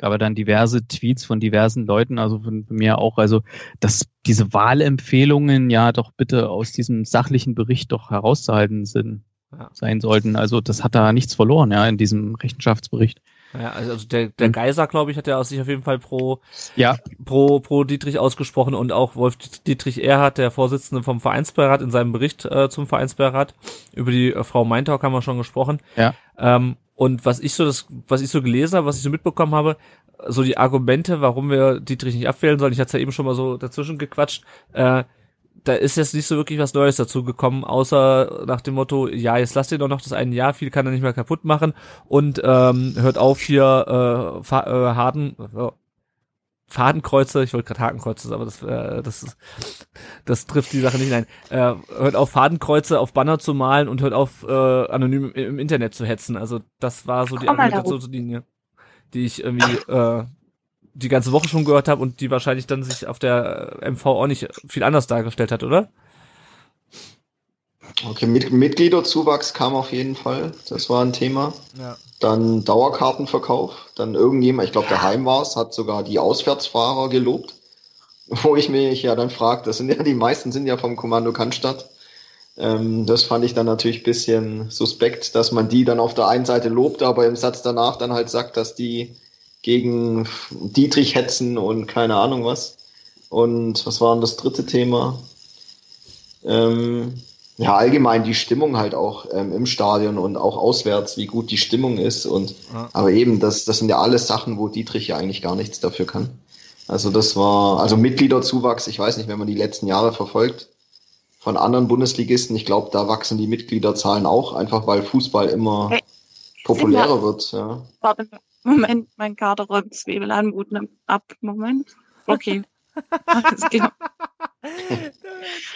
C: aber dann diverse Tweets von diversen Leuten, also von mir auch, also dass diese Wahlempfehlungen ja doch bitte aus diesem sachlichen Bericht doch herauszuhalten sind,
D: Ja.
C: sein sollten. Also das hat da nichts verloren, ja, in diesem Rechenschaftsbericht.
D: Ja, also also der, der
C: Mhm.
D: Geiser, glaube ich, hat ja sich auf jeden Fall pro,
C: Ja,
D: pro, pro Dietrich ausgesprochen und auch Wolf Dietrich Erhardt, der Vorsitzende vom Vereinsbeirat, in seinem Bericht äh, zum Vereinsbeirat über die äh, Frau Meintaug haben wir schon gesprochen.
C: Ja.
D: Ähm, und was ich so das, was ich so gelesen habe, was ich so mitbekommen habe, so die Argumente, warum wir Dietrich nicht abwählen sollen, ich hatte ja eben schon mal so dazwischen gequatscht, äh, da ist jetzt nicht so wirklich was Neues dazu gekommen, außer nach dem Motto, ja, jetzt lasst ihr doch noch das eine Jahr, viel kann er nicht mehr kaputt machen und ähm, hört auf hier äh, Fa äh, Harden, äh, Fadenkreuze, ich wollte gerade Hakenkreuze, aber das, äh, das, ist, das trifft die Sache nicht. Nein, äh, hört auf Fadenkreuze auf Banner zu malen und hört auf äh, anonym im, im Internet zu hetzen. Also das war so die Argumentationslinie, die ich irgendwie äh, die ganze Woche schon gehört habe und die wahrscheinlich dann sich auf der äh, MV auch nicht viel anders dargestellt hat, oder?
E: Okay, Mit Mitgliederzuwachs kam auf jeden Fall. Das war ein Thema.
D: Ja.
E: Dann Dauerkartenverkauf. Dann irgendjemand, ich glaube, der Heim war es, hat sogar die Auswärtsfahrer gelobt. Wo ich mich ja dann frage, das sind ja die meisten sind ja vom Kommando Cannstatt. Ähm, das fand ich dann natürlich bisschen suspekt, dass man die dann auf der einen Seite lobt, aber im Satz danach dann halt sagt, dass die gegen Dietrich hetzen und keine Ahnung was. Und was war denn das dritte Thema? Ähm, ja, allgemein die Stimmung halt auch ähm, im Stadion und auch auswärts, wie gut die Stimmung ist. Und
D: Ja.
E: aber eben, das, das sind ja alles Sachen, wo Dietrich ja eigentlich gar nichts dafür kann. Also das war, also Mitgliederzuwachs, ich weiß nicht, wenn man die letzten Jahre verfolgt von anderen Bundesligisten, ich glaube, da wachsen die Mitgliederzahlen auch, einfach weil Fußball immer
A: Hey,
E: populärer wird. Ja.
A: Moment, mein Kater räumt Zwiebel an, Wut nimmt ab. Moment. Okay. Alles klar.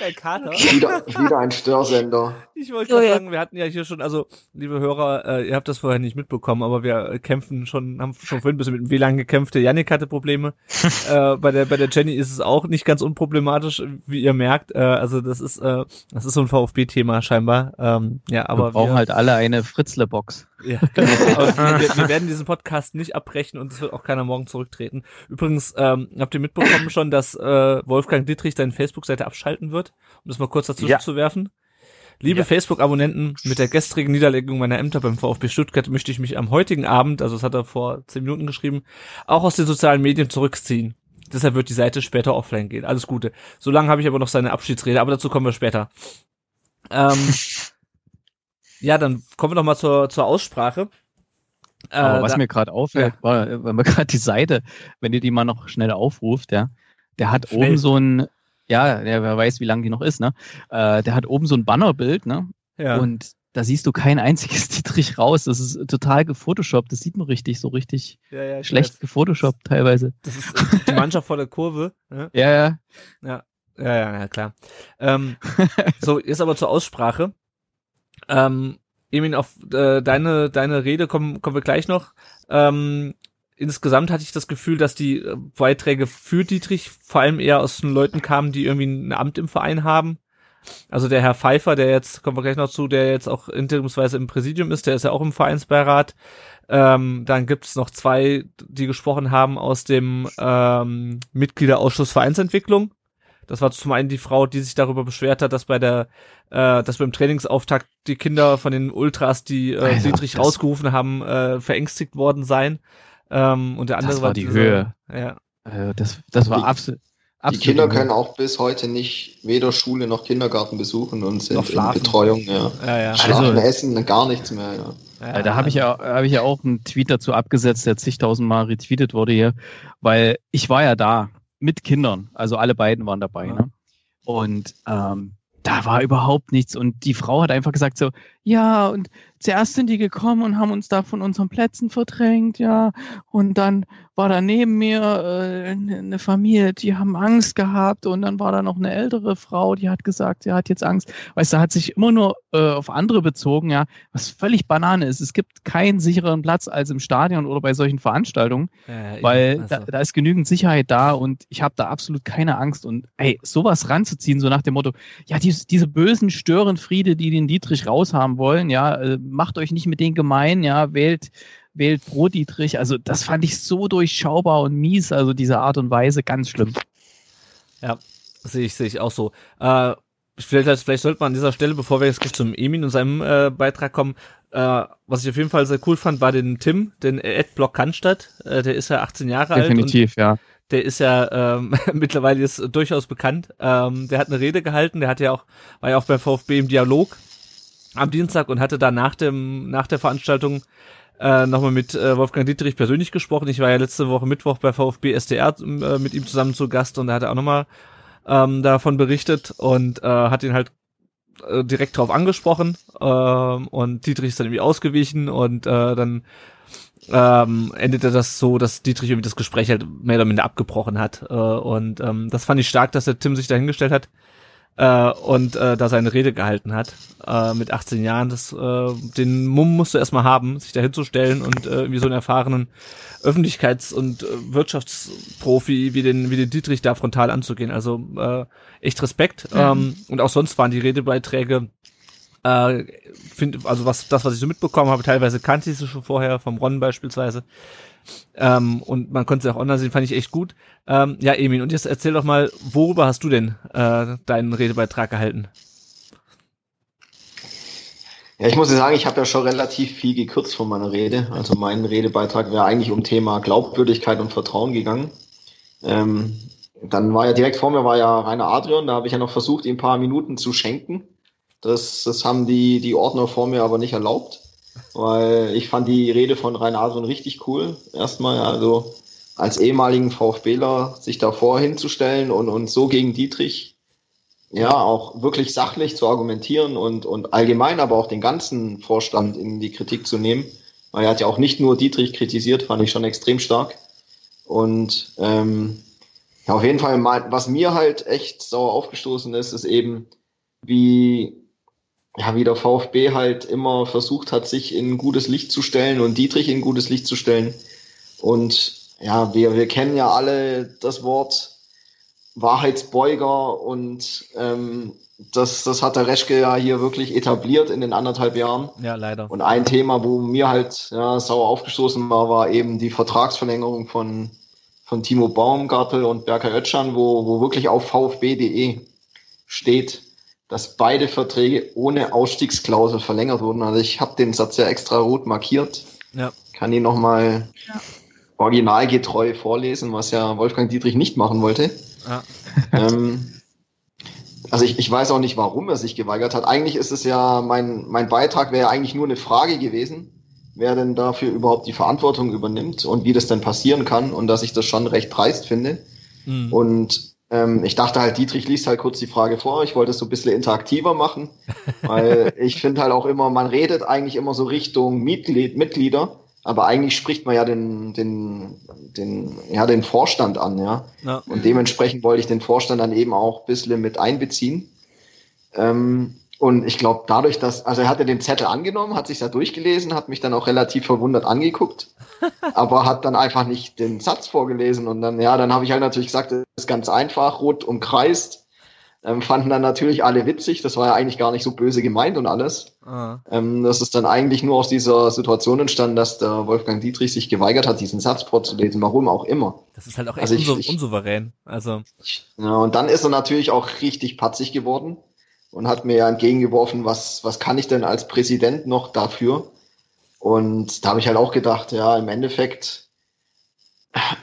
D: Der Kater.
E: Wieder, wieder ein Störsender.
D: Ich wollte gerade sagen, wir hatten ja hier schon, also liebe Hörer, äh, ihr habt das vorher nicht mitbekommen, aber wir äh, kämpfen schon, haben schon vorhin ein bisschen mit dem WLAN gekämpft. Der Yannick hatte Probleme. äh, bei der bei der Jenny ist es auch nicht ganz unproblematisch, wie ihr merkt. Äh, also das ist äh, das ist so ein VfB-Thema scheinbar. Ähm, ja, aber
C: wir brauchen
D: wir,
C: halt alle eine Fritzle-Box.
D: Ja, genau. wir, wir werden diesen Podcast nicht abbrechen und es wird auch keiner morgen zurücktreten. Übrigens ähm, habt ihr mitbekommen schon, dass äh, Wolfgang Dietrich seine Facebook-Seite abschalten wird, um das mal kurz dazwischen
B: Ja.
D: zu werfen. Liebe
B: Ja.
D: Facebook-Abonnenten, mit der gestrigen Niederlegung meiner Ämter beim VfB Stuttgart möchte ich mich am heutigen Abend, also das hat er vor zehn Minuten geschrieben, auch aus den sozialen Medien zurückziehen. Deshalb wird die Seite später offline gehen. Alles Gute. Solange habe ich aber noch seine Abschiedsrede, aber dazu kommen wir später. Ähm, ja, dann kommen wir noch mal zur, zur Aussprache. Äh,
C: Aber was
D: da-
C: mir gerade auffällt, war, wenn man gerade die Seite, wenn ihr die mal noch schnell aufruft, ja, der hat
D: Schnell.
C: oben so ein, ja, der, wer weiß, wie lang die noch ist, ne? Äh, der hat oben so ein Bannerbild, ne?
D: ja.
C: Und da siehst du kein einziges Dietrich raus. Das ist total gefotoshoppt. Das sieht man richtig, so richtig
D: ja, ja,
C: schlecht
D: weiß.
C: gefotoshoppt teilweise.
D: Das ist äh, die Mannschaft vor der Kurve. Ne?
C: Ja, ja.
D: Ja, ja, ja, klar. Ähm, so, jetzt aber zur Aussprache. Ähm, Emin, auf äh, deine, deine Rede kommen, kommen wir gleich noch. Ähm, insgesamt hatte ich das Gefühl, dass die äh, Beiträge für Dietrich vor allem eher aus den Leuten kamen, die irgendwie ein Amt im Verein haben. Also der Herr Pfeiffer, der jetzt, kommen wir gleich noch zu, der jetzt auch interimsweise im Präsidium ist, der ist ja auch im Vereinsbeirat. Ähm, dann gibt's noch zwei, die gesprochen haben aus dem ähm, Mitgliederausschuss Vereinsentwicklung. Das war zum einen die Frau, die sich darüber beschwert hat, dass bei der, äh, dass beim Trainingsauftakt die Kinder von den Ultras, die äh,
C: Also,
D: Dietrich
C: das-
D: rausgerufen haben, äh, verängstigt worden seien. Ähm, und der andere
C: Das war die
D: dieser-
C: Höhe.
D: Ja,
C: Äh, das, das war
E: Die-
C: absolut.
E: Die
C: absolut
E: Kinder können auch bis heute nicht weder Schule noch Kindergarten besuchen und sind
D: Noch
E: in. Betreuung. Ja.
D: ja, ja.
E: Schlafen,
C: Also-
E: essen, gar nichts mehr. Ja.
D: ja
C: Äh, Da habe ich ja, habe ich ja auch einen Tweet dazu abgesetzt, der zigtausendmal retweetet wurde hier, weil ich war ja da mit Kindern, also alle beiden waren dabei,
D: Ja.
C: ne? Und ähm, da war überhaupt nichts. Und die Frau hat einfach gesagt so, ja und zuerst sind die gekommen und haben uns da von unseren Plätzen verdrängt, ja und dann war da neben mir äh, eine Familie, die haben Angst gehabt und dann war da noch eine ältere Frau, die hat gesagt, sie hat jetzt Angst. Weißt du, hat sich immer nur äh, auf andere bezogen, ja, was völlig Banane ist. Es gibt keinen sicheren Platz als im Stadion oder bei solchen Veranstaltungen,
D: ja,
C: weil
D: eben,
C: da,
D: also.
C: da ist genügend Sicherheit da und ich habe da absolut keine Angst. Und ey, sowas ranzuziehen, so nach dem Motto, ja, diese, diese bösen Störenfriede, die den Dietrich raushaben wollen, ja, äh, macht euch nicht mit denen gemein, ja, wählt wählt Pro Dietrich. Also das fand ich so durchschaubar und mies, also diese Art und Weise, ganz schlimm.
D: Sehe ich, sehe ich auch so. Äh, vielleicht, vielleicht sollte man an dieser Stelle, bevor wir jetzt gleich zum Emin und seinem äh, Beitrag kommen, äh, was ich auf jeden Fall sehr cool fand, war den Tim, den Ed Block Cannstatt. Äh, der ist ja 18 Jahre alt und
C: Definitiv, ja.
D: der ist ja ähm, mittlerweile ist durchaus bekannt. Ähm, der hat eine Rede gehalten, der hat ja auch, war ja auch beim VfB im Dialog am Dienstag und hatte da nach dem, nach der Veranstaltung äh, nochmal mit äh, Wolfgang Dietrich persönlich gesprochen. Ich war ja letzte Woche Mittwoch bei VfB SDR äh, mit ihm zusammen zu Gast und da hat er auch nochmal ähm, davon berichtet und äh, hat ihn halt äh, direkt drauf angesprochen ähm, und Dietrich ist dann irgendwie ausgewichen und äh, dann ähm, endete das so, dass Dietrich irgendwie das Gespräch halt mehr oder minder abgebrochen hat. Äh, und ähm, das fand ich stark, dass der Tim sich da hingestellt hat äh, und äh, da seine Rede gehalten hat äh, mit 18 Jahren. Das, äh, den Mumm musst du erstmal haben, sich da hinzustellen und äh, irgendwie so einen erfahrenen Öffentlichkeits- und äh, Wirtschaftsprofi wie den, wie den Dietrich da frontal anzugehen. Also äh, echt Respekt. Ähm, und auch sonst waren die Redebeiträge äh, find, also was das, was ich so mitbekommen habe, teilweise kannte ich sie schon vorher, vom Ron beispielsweise. Ähm, und man konnte sie auch online sehen, fand ich echt gut. Ähm, ja, Emin, und jetzt erzähl doch mal, worüber hast du denn äh, deinen Redebeitrag gehalten?
E: Ja, ich muss ja sagen, ich habe ja schon relativ viel gekürzt von meiner Rede. Also mein Redebeitrag wäre eigentlich um Thema Glaubwürdigkeit und Vertrauen gegangen. Ähm, dann war ja direkt vor mir war ja Rainer Adrian, da habe ich ja noch versucht, ihm ein paar Minuten zu schenken. Das, das haben die, die Ordner vor mir aber nicht erlaubt, weil ich fand die Rede von Adrian richtig cool. Erstmal, also als ehemaligen VfBler sich davor hinzustellen und, und so gegen Dietrich, ja, auch wirklich sachlich zu argumentieren und, und allgemein aber auch den ganzen Vorstand in die Kritik zu nehmen. Weil er hat ja auch nicht nur Dietrich kritisiert, fand ich schon extrem stark. Und ähm, ja, auf jeden Fall, was mir halt echt sauer aufgestoßen ist, ist eben, wie, ja, wie der VfB halt immer versucht hat, sich in gutes Licht zu stellen und Dietrich in gutes Licht zu stellen. Und ja, wir, wir kennen ja alle das Wort Wahrheitsbeuger und ähm, das, das hat der Reschke ja hier wirklich etabliert in den anderthalb Jahren.
D: Ja, leider.
E: Und ein Thema, wo mir halt ja, sauer aufgestoßen war, war eben die Vertragsverlängerung von, von Timo Baumgartel und Berker Oetschan, wo, wo wirklich auf vfb.de steht, dass beide Verträge ohne Ausstiegsklausel verlängert wurden. Also ich habe den Satz ja extra rot markiert. Ja. Kann ihn nochmal ja. originalgetreu vorlesen, was ja Wolfgang Dietrich nicht machen wollte. Ja. ähm, also ich, ich weiß auch nicht, warum er sich geweigert hat. Eigentlich ist es ja, mein, mein Beitrag wäre eigentlich nur eine Frage gewesen, wer denn dafür überhaupt die Verantwortung übernimmt und wie das denn passieren kann und dass ich das schon recht dreist finde. Mhm. Und ähm, ich dachte halt, Dietrich liest halt kurz die Frage vor. Ich wollte es so ein bisschen interaktiver machen, weil ich finde halt auch immer, man redet eigentlich immer so Richtung Mitglied, Mitglieder aber eigentlich spricht man ja den, den, den, ja, den Vorstand an, ja. ja. Und dementsprechend wollte ich den Vorstand dann eben auch ein bisschen mit einbeziehen. Ähm, und ich glaube, dadurch, dass, also er hatte den Zettel angenommen, hat sich da durchgelesen, hat mich dann auch relativ verwundert angeguckt, aber hat dann einfach nicht den Satz vorgelesen. Und dann, ja, dann habe ich halt natürlich gesagt, das ist ganz einfach, rot umkreist. Ähm, fanden dann natürlich alle witzig, das war ja eigentlich gar nicht so böse gemeint und alles. Ah. Ähm, das ist dann eigentlich nur aus dieser Situation entstanden, dass der Wolfgang Dietrich sich geweigert hat, diesen Satz vorzulesen, warum auch immer.
D: Das ist halt auch echt also ich, unsouverän. Also.
E: Ja, und dann ist er natürlich auch richtig patzig geworden und hat mir ja entgegengeworfen, was, was kann ich denn als Präsident noch dafür? Und da habe ich halt auch gedacht, ja, im Endeffekt,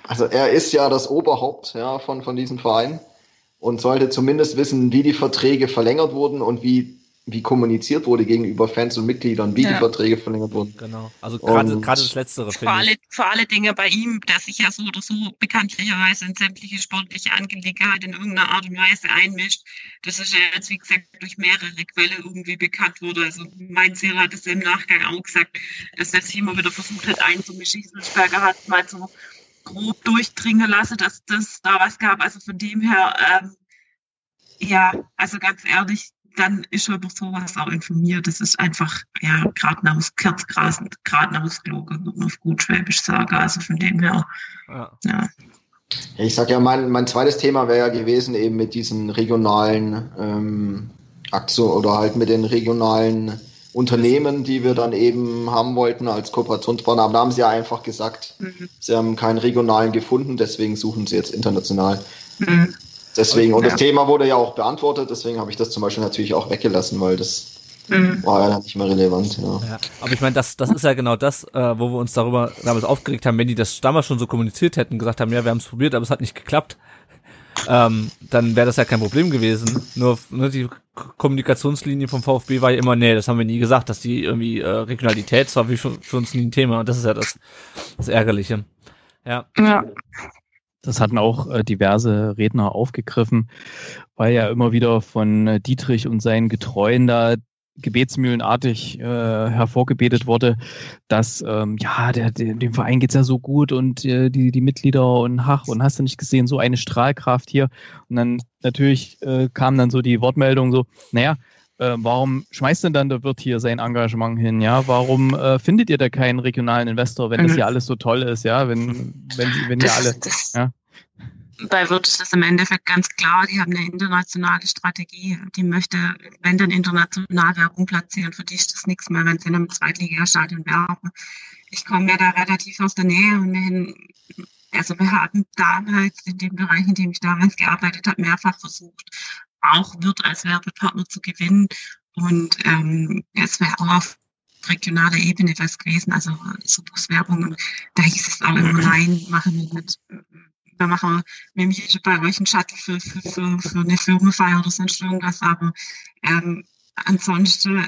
E: also er ist ja das Oberhaupt ja, von, von diesem Verein und sollte zumindest wissen, wie die Verträge verlängert wurden und wie, wie kommuniziert wurde gegenüber Fans und Mitgliedern, wie ja. die Verträge verlängert wurden.
D: Genau. Also gerade gerade das Letztere.
A: Vor alle, vor alle Dinge bei ihm, der sich ja so oder so bekanntlicherweise in sämtliche sportliche Angelegenheiten in irgendeiner Art und Weise einmischt. Das ist ja jetzt, wie gesagt, durch mehrere Quellen irgendwie bekannt wurde. Also mein Zehrer hat es im Nachgang auch gesagt, dass er sich immer wieder versucht hat einzumischen. Hitzelsberger hat mal so grob durchdringen lassen, dass das da was gab. Also von dem her, ähm, ja, also ganz ehrlich, dann ist er über sowas auch informiert. Das ist einfach, ja, geradenaus, kurzgrasend, geradenaus gelogen, wenn man auf gut Schwäbisch sagen. Also von dem her, ja. ja.
E: Ich sag ja, mein, mein zweites Thema wäre ja gewesen, eben mit diesen regionalen ähm, Aktionen oder halt mit den regionalen Unternehmen, die wir dann eben haben wollten als Kooperationspartner. Aber da haben sie ja einfach gesagt, mhm. sie haben keinen regionalen gefunden, deswegen suchen sie jetzt international. Mhm. Deswegen, und das Thema wurde ja auch beantwortet, deswegen habe ich das zum Beispiel natürlich auch weggelassen, weil das mhm. war ja nicht mehr relevant. Ja. ja
D: aber ich meine, das, das ist ja genau das, äh, wo wir uns darüber damals aufgeregt haben, wenn die das damals schon so kommuniziert hätten, gesagt haben, ja, wir haben es probiert, aber es hat nicht geklappt ähm, dann wäre das ja kein Problem gewesen. Nur ne, die Kommunikationslinie vom VfB war ja immer, nee, das haben wir nie gesagt, dass die irgendwie äh, Regionalität, war wie für, für uns nie ein Thema. Und das ist ja das, das Ärgerliche. Ja. ja.
C: Das hatten auch äh, diverse Redner aufgegriffen, weil ja immer wieder von äh, Dietrich und seinen Getreuen da gebetsmühlenartig äh, hervorgebetet wurde, dass ähm, ja, der, dem Verein geht's ja so gut und äh, die, die Mitglieder und Hach und hast du nicht gesehen, so eine Strahlkraft hier. Und dann natürlich äh, kam dann so die Wortmeldung so, naja, äh, warum schmeißt denn dann der Wirt hier sein Engagement hin? Ja, warum äh, findet ihr da keinen regionalen Investor, wenn das mhm. hier alles so toll ist? Ja, wenn wenn wenn ihr alle ja
A: bei Wirt ist das im Endeffekt ganz klar, die haben eine internationale Strategie. Die möchte, wenn dann international Werbung platzieren, für die ist das nichts mehr, wenn sie in einem Zweitligastadion werben. Ich komme ja da relativ aus der Nähe und wir, also wir haben damals in dem Bereich, in dem ich damals gearbeitet habe, mehrfach versucht, auch Wirt als Werbepartner zu gewinnen. Und ähm, es wäre auch auf regionaler Ebene was gewesen, also so Buswerbung. Da hieß es auch immer, nein, machen wir nicht wir machen nämlich bei euch einen Shuttle für, für, für, für eine Firmenfeier oder sonst irgendwas, aber ähm,
F: ansonsten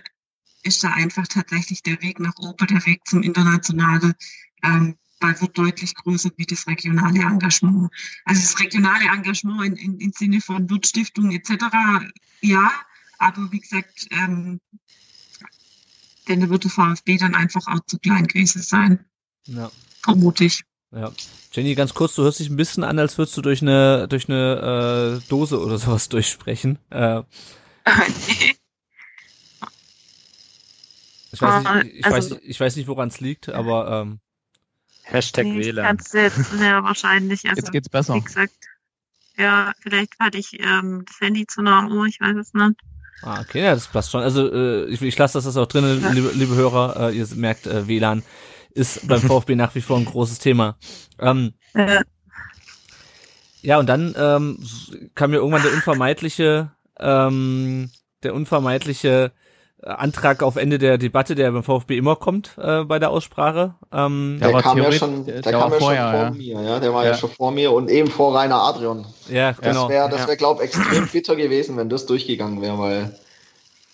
F: ist da einfach tatsächlich der Weg nach oben, der Weg zum Internationalen, ähm, wird deutlich größer wie das regionale Engagement. Also das regionale Engagement in, in, im Sinne von Wirtstiftung etc. Ja, aber wie gesagt, ähm, denn da wird der VfB dann einfach auch zu klein gewesen sein.
D: Ja.
F: Vermutlich.
D: Ja. Jenny, ganz kurz, du hörst dich ein bisschen an, als würdest du durch eine, durch eine äh, Dose oder sowas durchsprechen. Äh, ich, weiß nicht, ich,
A: Also-
D: weiß, ich weiß nicht, woran es liegt, aber ähm,
B: Hashtag
A: Nee,
B: WLAN.
A: kann's jetzt, ja, wahrscheinlich. Also,
C: Jetzt geht's besser.
A: Wie gesagt, ja, vielleicht hatte ich ähm, das Handy zu nah am Ohr, ich weiß es nicht.
D: ah, okay, ja, das passt schon. Also äh, ich, ich lasse das jetzt auch drin,
A: Ja.
D: liebe, liebe Hörer. Äh, ihr merkt, äh, WLAN ist beim VfB nach wie vor ein großes Thema. Ähm,
A: Äh,
D: Ja, und dann ähm, kam mir irgendwann der unvermeidliche, ähm, der unvermeidliche äh, Antrag auf Ende der Debatte, der beim VfB immer kommt äh, bei der Aussprache. Ähm,
C: Der
E: kam ja schon,
C: der
E: der kam ja
C: vorher,
E: schon vor
C: ja.
E: mir, ja. Der war ja.
C: Ja.
E: schon vor mir und eben vor Rainer Adrian.
D: ja,
E: Das
D: genau.
E: wäre, das wäre, glaube ich, extrem bitter gewesen, wenn das durchgegangen wäre, weil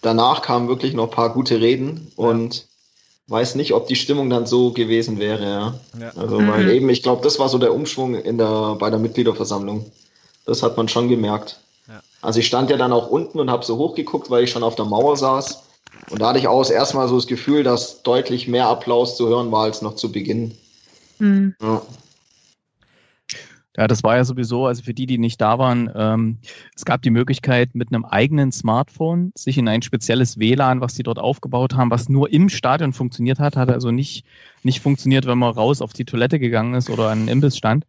E: danach kamen wirklich noch ein paar gute Reden und weiß nicht, ob die Stimmung dann so gewesen wäre, ja.
D: Ja.
E: Also,
A: Mhm.
E: weil eben, ich glaube, das war so der Umschwung in der, bei der Mitgliederversammlung. Das hat man schon gemerkt. Also ich stand ja dann auch unten und habe so hochgeguckt, weil ich schon auf der Mauer saß. Und da hatte ich auch das erste Mal so das Gefühl, dass deutlich mehr Applaus zu hören war als noch zu Beginn.
A: hm.
E: Ja.
C: Ja, das war ja sowieso, also für die, die nicht da waren, ähm, es gab die Möglichkeit, mit einem eigenen Smartphone sich in ein spezielles WLAN, was die dort aufgebaut haben, was nur im Stadion funktioniert hat, hat also nicht, nicht funktioniert, wenn man raus auf die Toilette gegangen ist oder an einen Imbiss stand.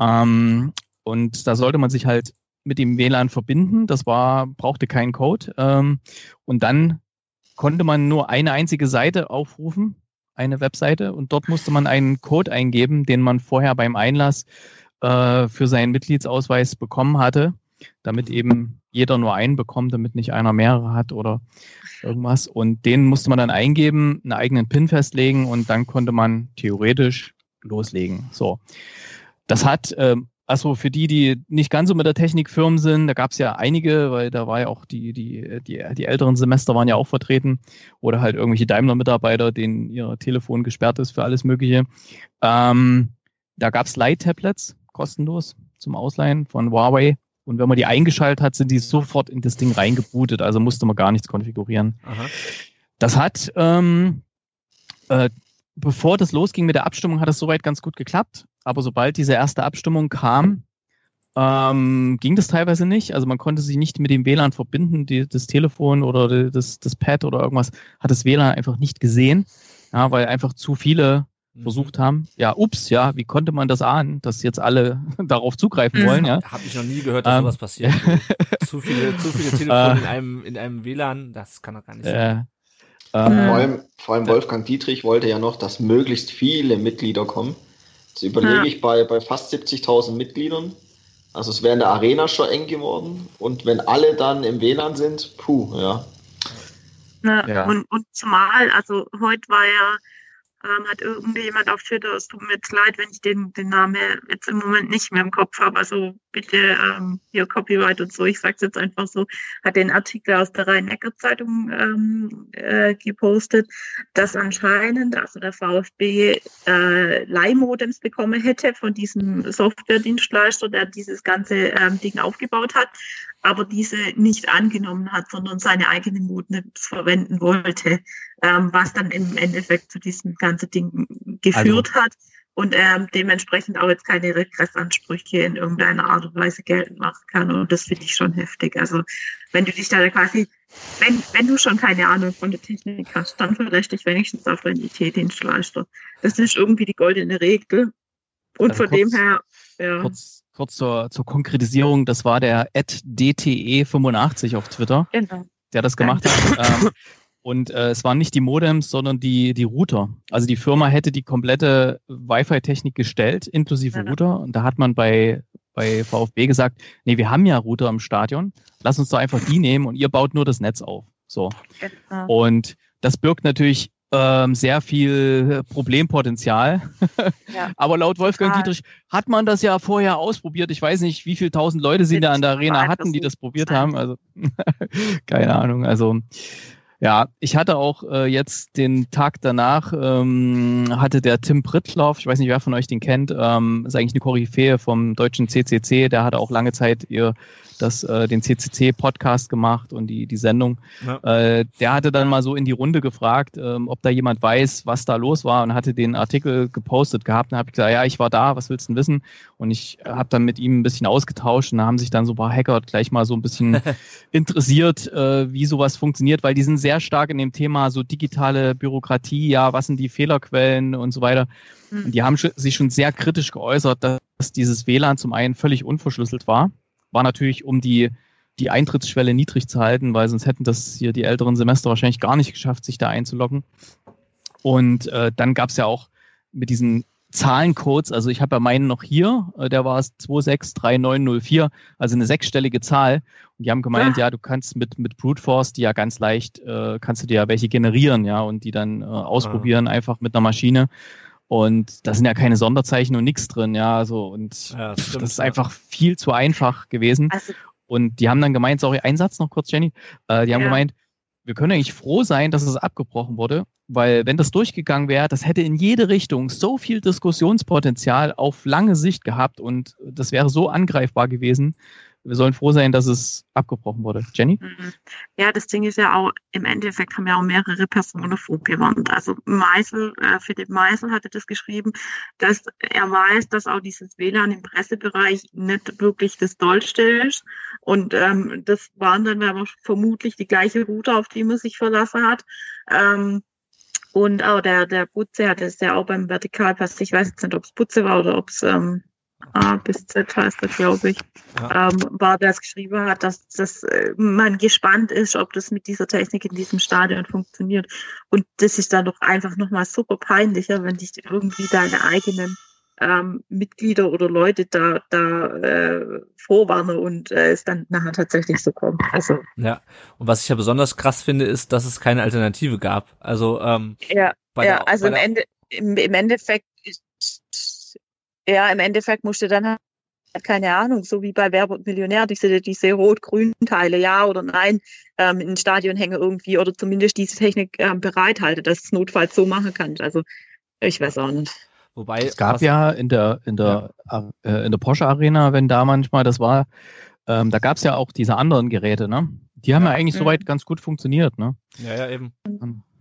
C: Ähm, und da sollte man sich halt mit dem WLAN verbinden. Das war, brauchte keinen Code. Ähm, und dann konnte man nur eine einzige Seite aufrufen, eine Webseite, und dort musste man einen Code eingeben, den man vorher beim Einlass äh, für seinen Mitgliedsausweis bekommen hatte, damit eben jeder nur einen bekommt, damit nicht einer mehrere hat oder irgendwas. Und den musste man dann eingeben, einen eigenen PIN festlegen und dann konnte man theoretisch loslegen. So. Das hat, ähm, also für die, die nicht ganz so mit der Technik firm sind, da gab es ja einige, weil da war ja auch die, die, die, die älteren Semester waren ja auch vertreten oder halt irgendwelche Daimler-Mitarbeiter, denen ihr Telefon gesperrt ist für alles Mögliche. Ähm, da gab es Light-Tablets, kostenlos zum Ausleihen von Huawei. Und wenn man die eingeschaltet hat, sind die sofort in das Ding reingebootet, also musste man gar nichts konfigurieren.
D: Aha.
C: Das hat, ähm, äh, bevor das losging mit der Abstimmung, hat es soweit ganz gut geklappt. Aber sobald diese erste Abstimmung kam, ähm, ging das teilweise nicht. Also man konnte sich nicht mit dem WLAN verbinden. Die, das Telefon oder die, das, das Pad oder irgendwas hat das WLAN einfach nicht gesehen. Ja, weil einfach zu viele
D: Mhm.
C: versucht haben. Ja, ups, ja, wie konnte man das ahnen, dass jetzt alle darauf zugreifen wollen, ja?
D: Habe ich noch nie gehört, dass
C: Ähm,
D: sowas passiert. zu viele, zu viele Telefone in einem, in einem WLAN, das kann doch gar nicht sein.
C: Äh,
A: Mhm.
E: Vor allem, vor allem Wolfgang Dietrich wollte ja noch, dass möglichst viele Mitglieder kommen. Jetzt überlege
A: Ja.
E: ich bei, bei fast 70.000 Mitgliedern. Also es wäre in der Arena schon eng geworden. Und wenn alle dann im WLAN sind, puh, ja.
C: Ja.
A: Und, und zumal, also heute war ja, ähm, hat irgendjemand auf Twitter, es tut mir jetzt leid, wenn ich den, den Namen jetzt im Moment nicht mehr im Kopf habe, also bitte ähm, hier Copyright und so, ich sag's jetzt einfach so, hat den Artikel aus der Rhein-Neckar-Zeitung ähm, äh, gepostet, dass anscheinend, also der VfB äh, Leihmodems bekommen hätte von diesem Softwaredienstleister, der dieses ganze ähm, Ding aufgebaut hat, aber diese nicht angenommen hat, sondern seine eigenen Modems verwenden wollte, ähm, was dann im Endeffekt zu diesem ganzen Ding geführt hat und ähm, dementsprechend auch jetzt keine Regressansprüche in irgendeiner Art und Weise geltend machen kann. Und das finde ich schon heftig. Also wenn du dich da quasi, wenn, wenn du schon keine Ahnung von der Technik hast, dann verlässt dich wenigstens auf einen IT-Dienstleister. Das ist irgendwie die goldene Regel. Und
C: Also
A: von dem
C: kurz-
A: her, ja.
C: kurz, kurz zur, zur Konkretisierung, das war der DTE85 auf Twitter,
A: Genau.
C: der das gemacht hat. Ähm, und äh, es waren nicht die Modems, sondern die, die Router. Also die Firma hätte die komplette Wi-Fi-Technik gestellt, inklusive
A: Ja.
C: Router. Und da hat man bei, bei VfB gesagt, nee, wir haben ja Router im Stadion, lass uns doch einfach die nehmen und ihr baut nur das Netz auf. So.
A: Genau.
C: Und das birgt natürlich ähm, sehr viel Problempotenzial.
A: Ja.
C: Aber laut Wolfgang
A: Total.
C: Dietrich hat man das ja vorher ausprobiert. Ich weiß nicht, wie viele tausend Leute sie da an der Arena hatten, die das probiert haben. Also keine Ahnung. Also ja, ich hatte auch äh, jetzt den Tag danach, ähm, hatte der Tim Prittloff, ich weiß nicht, wer von euch den kennt, ähm, ist eigentlich eine Koryphäe vom deutschen CCC, der hat auch lange Zeit ihr das, äh, den CCC-Podcast gemacht und die, die Sendung.
D: Ja.
C: Äh, der hatte dann mal so in die Runde gefragt, ähm, ob da jemand weiß, was da los war und hatte den Artikel gepostet gehabt. Und habe ich gesagt, ja, ich war da, was willst du denn wissen? Und ich habe dann mit ihm ein bisschen ausgetauscht und da haben sich dann so ein paar Hacker gleich mal so ein bisschen interessiert, äh, wie sowas funktioniert, weil die sind sehr stark in dem Thema so digitale Bürokratie, ja, was sind die Fehlerquellen und so weiter. Und die haben sich schon sehr kritisch geäußert, dass dieses WLAN zum einen völlig unverschlüsselt war. War natürlich, um die, die Eintrittsschwelle niedrig zu halten, weil sonst hätten das hier die älteren Semester wahrscheinlich gar nicht geschafft, sich da einzuloggen. Und äh, dann gab es ja auch mit diesen Zahlencodes, also ich habe ja meinen noch hier, äh, der war es 263904, also eine sechsstellige Zahl. Und die haben gemeint, ja, du kannst mit, mit Brute Force die ja ganz leicht, äh, kannst du dir ja welche generieren, ja, und die dann äh, ausprobieren, einfach mit einer Maschine. Und da sind ja keine Sonderzeichen und nichts drin, ja, so und
D: Ja, das stimmt,
C: das ist
D: ja.
C: einfach viel zu einfach gewesen.
A: Also,
C: Und die haben dann gemeint, sorry, ein Satz noch kurz, Jenny. Äh, die haben
A: Ja.
C: gemeint, wir können eigentlich froh sein, dass es abgebrochen wurde, weil wenn das durchgegangen wäre, das hätte in jede Richtung so viel Diskussionspotenzial auf lange Sicht gehabt und das wäre so angreifbar gewesen. Wir sollen froh sein, dass es abgebrochen wurde. Jenny?
A: Mhm. Ja, das Ding ist ja auch, im Endeffekt haben ja auch mehrere Personen vorgewarnt. Also Meisel, äh, Philipp Meisel hatte das geschrieben, dass er weiß, dass auch dieses WLAN im Pressebereich nicht wirklich das Dollste ist. Und ähm, das waren dann aber vermutlich die gleiche Route, auf die man sich verlassen hat. Ähm, und auch der, der Butze hat es ja auch beim Vertikalpass, ich weiß jetzt nicht, ob es Butze war oder ob es ähm, A bis Z heißt das, glaube ich,
D: Ja.
A: ähm, war, der es geschrieben hat, dass das, äh, man gespannt ist, ob das mit dieser Technik in diesem Stadion funktioniert. Und das ist dann doch einfach nochmal super peinlicher, wenn dich irgendwie deine eigenen ähm, Mitglieder oder Leute da, da äh, vorwarnen und äh, es dann nachher tatsächlich so kommt. Also
D: Ja. Und was ich ja besonders krass finde, ist, dass es keine Alternative gab. Also ähm,
A: ja,
D: bei
A: ja,
D: der,
A: also
D: bei
A: im
D: der,
A: Ende, im, im Endeffekt, ist- ja, im Endeffekt musste dann halt, keine Ahnung, so wie bei Werber und Millionär, diese, diese rot-grünen Teile, ja oder nein, ähm, in Stadion hängen irgendwie oder zumindest diese Technik ähm, bereithalte, dass es notfalls so machen kann. Also, ich weiß auch nicht.
D: wobei
C: Es gab
D: was-
C: ja in der, in der, äh, in der Porsche Arena, wenn da manchmal das war, ähm, da gab es ja auch diese anderen Geräte, ne? Die haben ja,
D: Ja.
C: eigentlich
A: Mhm.
C: soweit ganz gut funktioniert, ne?
D: ja, ja eben.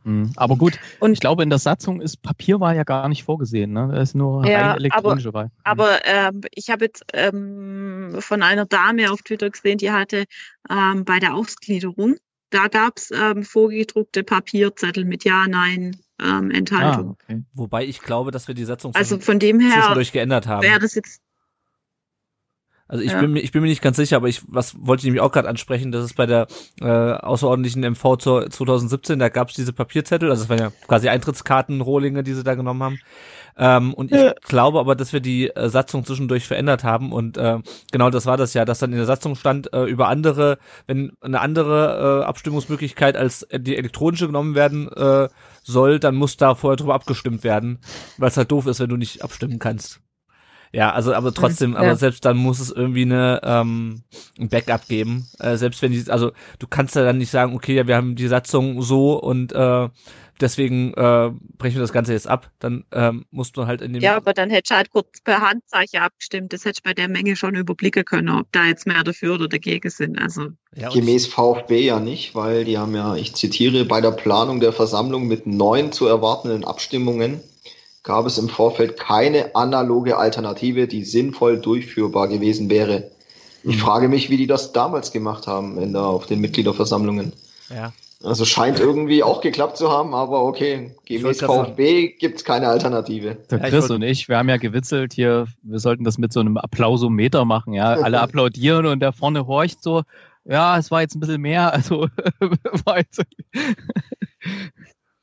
C: Mhm. Aber gut,
A: Und-
C: ich glaube, in der Satzung ist Papierwahl ja gar nicht vorgesehen, ne? Da ist nur
A: Ja,
C: rein elektronische Wahl. Mhm.
A: Aber ähm, ich habe jetzt ähm, von einer Dame auf Twitter gesehen, die hatte ähm, bei der Ausgliederung, da gab's ähm, vorgedruckte Papierzettel mit Ja, Nein, ähm,
C: ah,
A: Enthaltung.
C: okay.
D: Wobei ich glaube, dass wir die Satzung
A: Also von dem her
D: zwischendurch geändert haben.
A: wäre das jetzt
D: Also ich
A: Ja.
D: bin mir, ich bin mir nicht ganz sicher, aber ich was wollte ich nämlich auch gerade ansprechen, das ist bei der äh, außerordentlichen MV zur 2017, da gab es diese Papierzettel, also das waren ja quasi Eintrittskarten, Rohlinge, die sie da genommen haben. Ähm, und ich
A: Ja.
D: glaube aber, dass wir die äh, Satzung zwischendurch verändert haben und äh, genau das war das ja, dass dann in der Satzung stand, äh, über andere, wenn eine andere äh, Abstimmungsmöglichkeit als die elektronische genommen werden äh, soll, dann muss da vorher drüber abgestimmt werden, weil es halt doof ist, wenn du nicht abstimmen kannst. Ja, also aber trotzdem,
A: ja.
D: aber selbst dann muss es irgendwie eine ähm, ein Backup geben. Äh, selbst wenn die, also du kannst ja dann nicht sagen, okay, ja, wir haben die Satzung so und äh, deswegen äh, brechen wir das Ganze jetzt ab. Dann ähm, musst du halt in dem
A: Ja, aber dann hätte ich halt kurz per Handzeichen abgestimmt. Das hätte ich bei der Menge schon überblicken können, ob da jetzt mehr dafür oder dagegen sind. Also
D: ja,
E: Gemäß VfB ja nicht, weil die haben ja, ich zitiere, bei der Planung der Versammlung mit neun zu erwartenden Abstimmungen gab es im Vorfeld keine analoge Alternative, die sinnvoll durchführbar gewesen wäre. Ich
D: Mhm.
E: frage mich, wie die das damals gemacht haben in der, auf den Mitgliederversammlungen.
D: ja.
E: Also scheint irgendwie auch geklappt zu haben, aber okay, gemäß VfB gibt's keine Alternative.
C: Der Chris und ich, wir haben ja gewitzelt hier, wir sollten das mit so einem Applausometer machen, ja. Alle applaudieren und der vorne horcht so, ja, es war jetzt ein bisschen mehr, also war jetzt,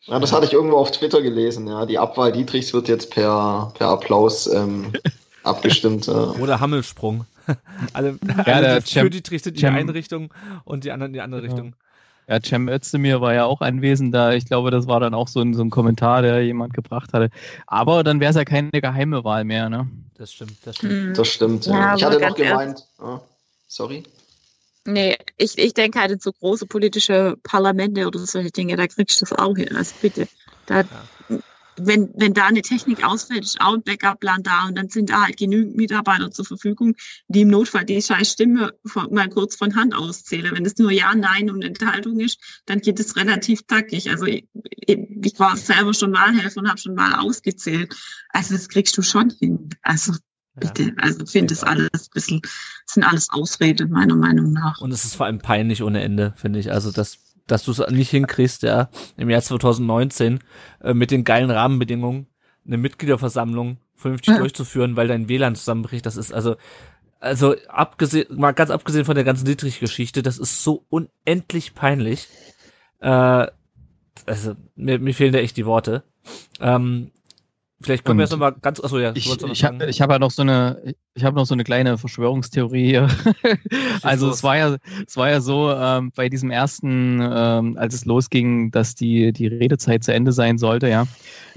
E: Ja, das hatte ich irgendwo auf Twitter gelesen, ja. Die Abwahl Dietrichs wird jetzt per, per Applaus ähm, abgestimmt. Ja.
D: Oder Hammelsprung. alle
C: der
D: alle für
C: Cem-
D: die Trichter in die eine Richtung und die anderen in die andere
C: Genau.
D: Richtung.
C: Ja, Cem Özdemir war ja auch anwesend da. Ich glaube, das war dann auch so ein, so ein Kommentar, der jemand gebracht hatte. Aber dann wäre es ja keine geheime Wahl mehr, ne?
D: Das stimmt, das stimmt.
E: Das stimmt. Ja,
A: Ja,
E: ich hatte noch gemeint. Ah, sorry.
A: Nee, ich, ich denke halt in so große politische Parlamente oder solche Dinge, da kriegst du das auch hin. Also bitte. Da, wenn, wenn da eine Technik ausfällt, ist auch ein Backup-Plan da und dann sind da halt genügend Mitarbeiter zur Verfügung, die im Notfall die scheiß Stimme von, mal kurz von Hand auszählen. Wenn es nur Ja, Nein und Enthaltung ist, dann geht es relativ tackig. Also ich, ich war selber schon Wahlhelfer und habe schon mal ausgezählt. Also das kriegst du schon hin. Also bitte. Also ich finde das alles ein bisschen, das sind alles Ausreden, meiner Meinung nach.
D: Und es ist vor allem peinlich ohne Ende, finde ich. Also, dass, dass du es nicht hinkriegst, ja, im Jahr 2019 äh, mit den geilen Rahmenbedingungen eine Mitgliederversammlung vernünftig
A: Ja.
D: durchzuführen, weil dein WLAN zusammenbricht. Das ist also, also abgesehen, mal ganz abgesehen von der ganzen Dietrich-Geschichte, das ist so unendlich peinlich. Äh, also, mir, mir fehlen da echt die Worte. Ähm, vielleicht können wir jetzt noch mal ganz, achso, ja, du
C: Ich,
D: wolltest noch was
C: ich habe
D: sagen.
C: ich hab ja noch so eine, ich habe noch so eine kleine Verschwörungstheorie hier. also
D: los.
C: es war ja, es war ja so ähm, bei diesem ersten, ähm, als es losging, dass die die Redezeit zu Ende sein sollte, ja.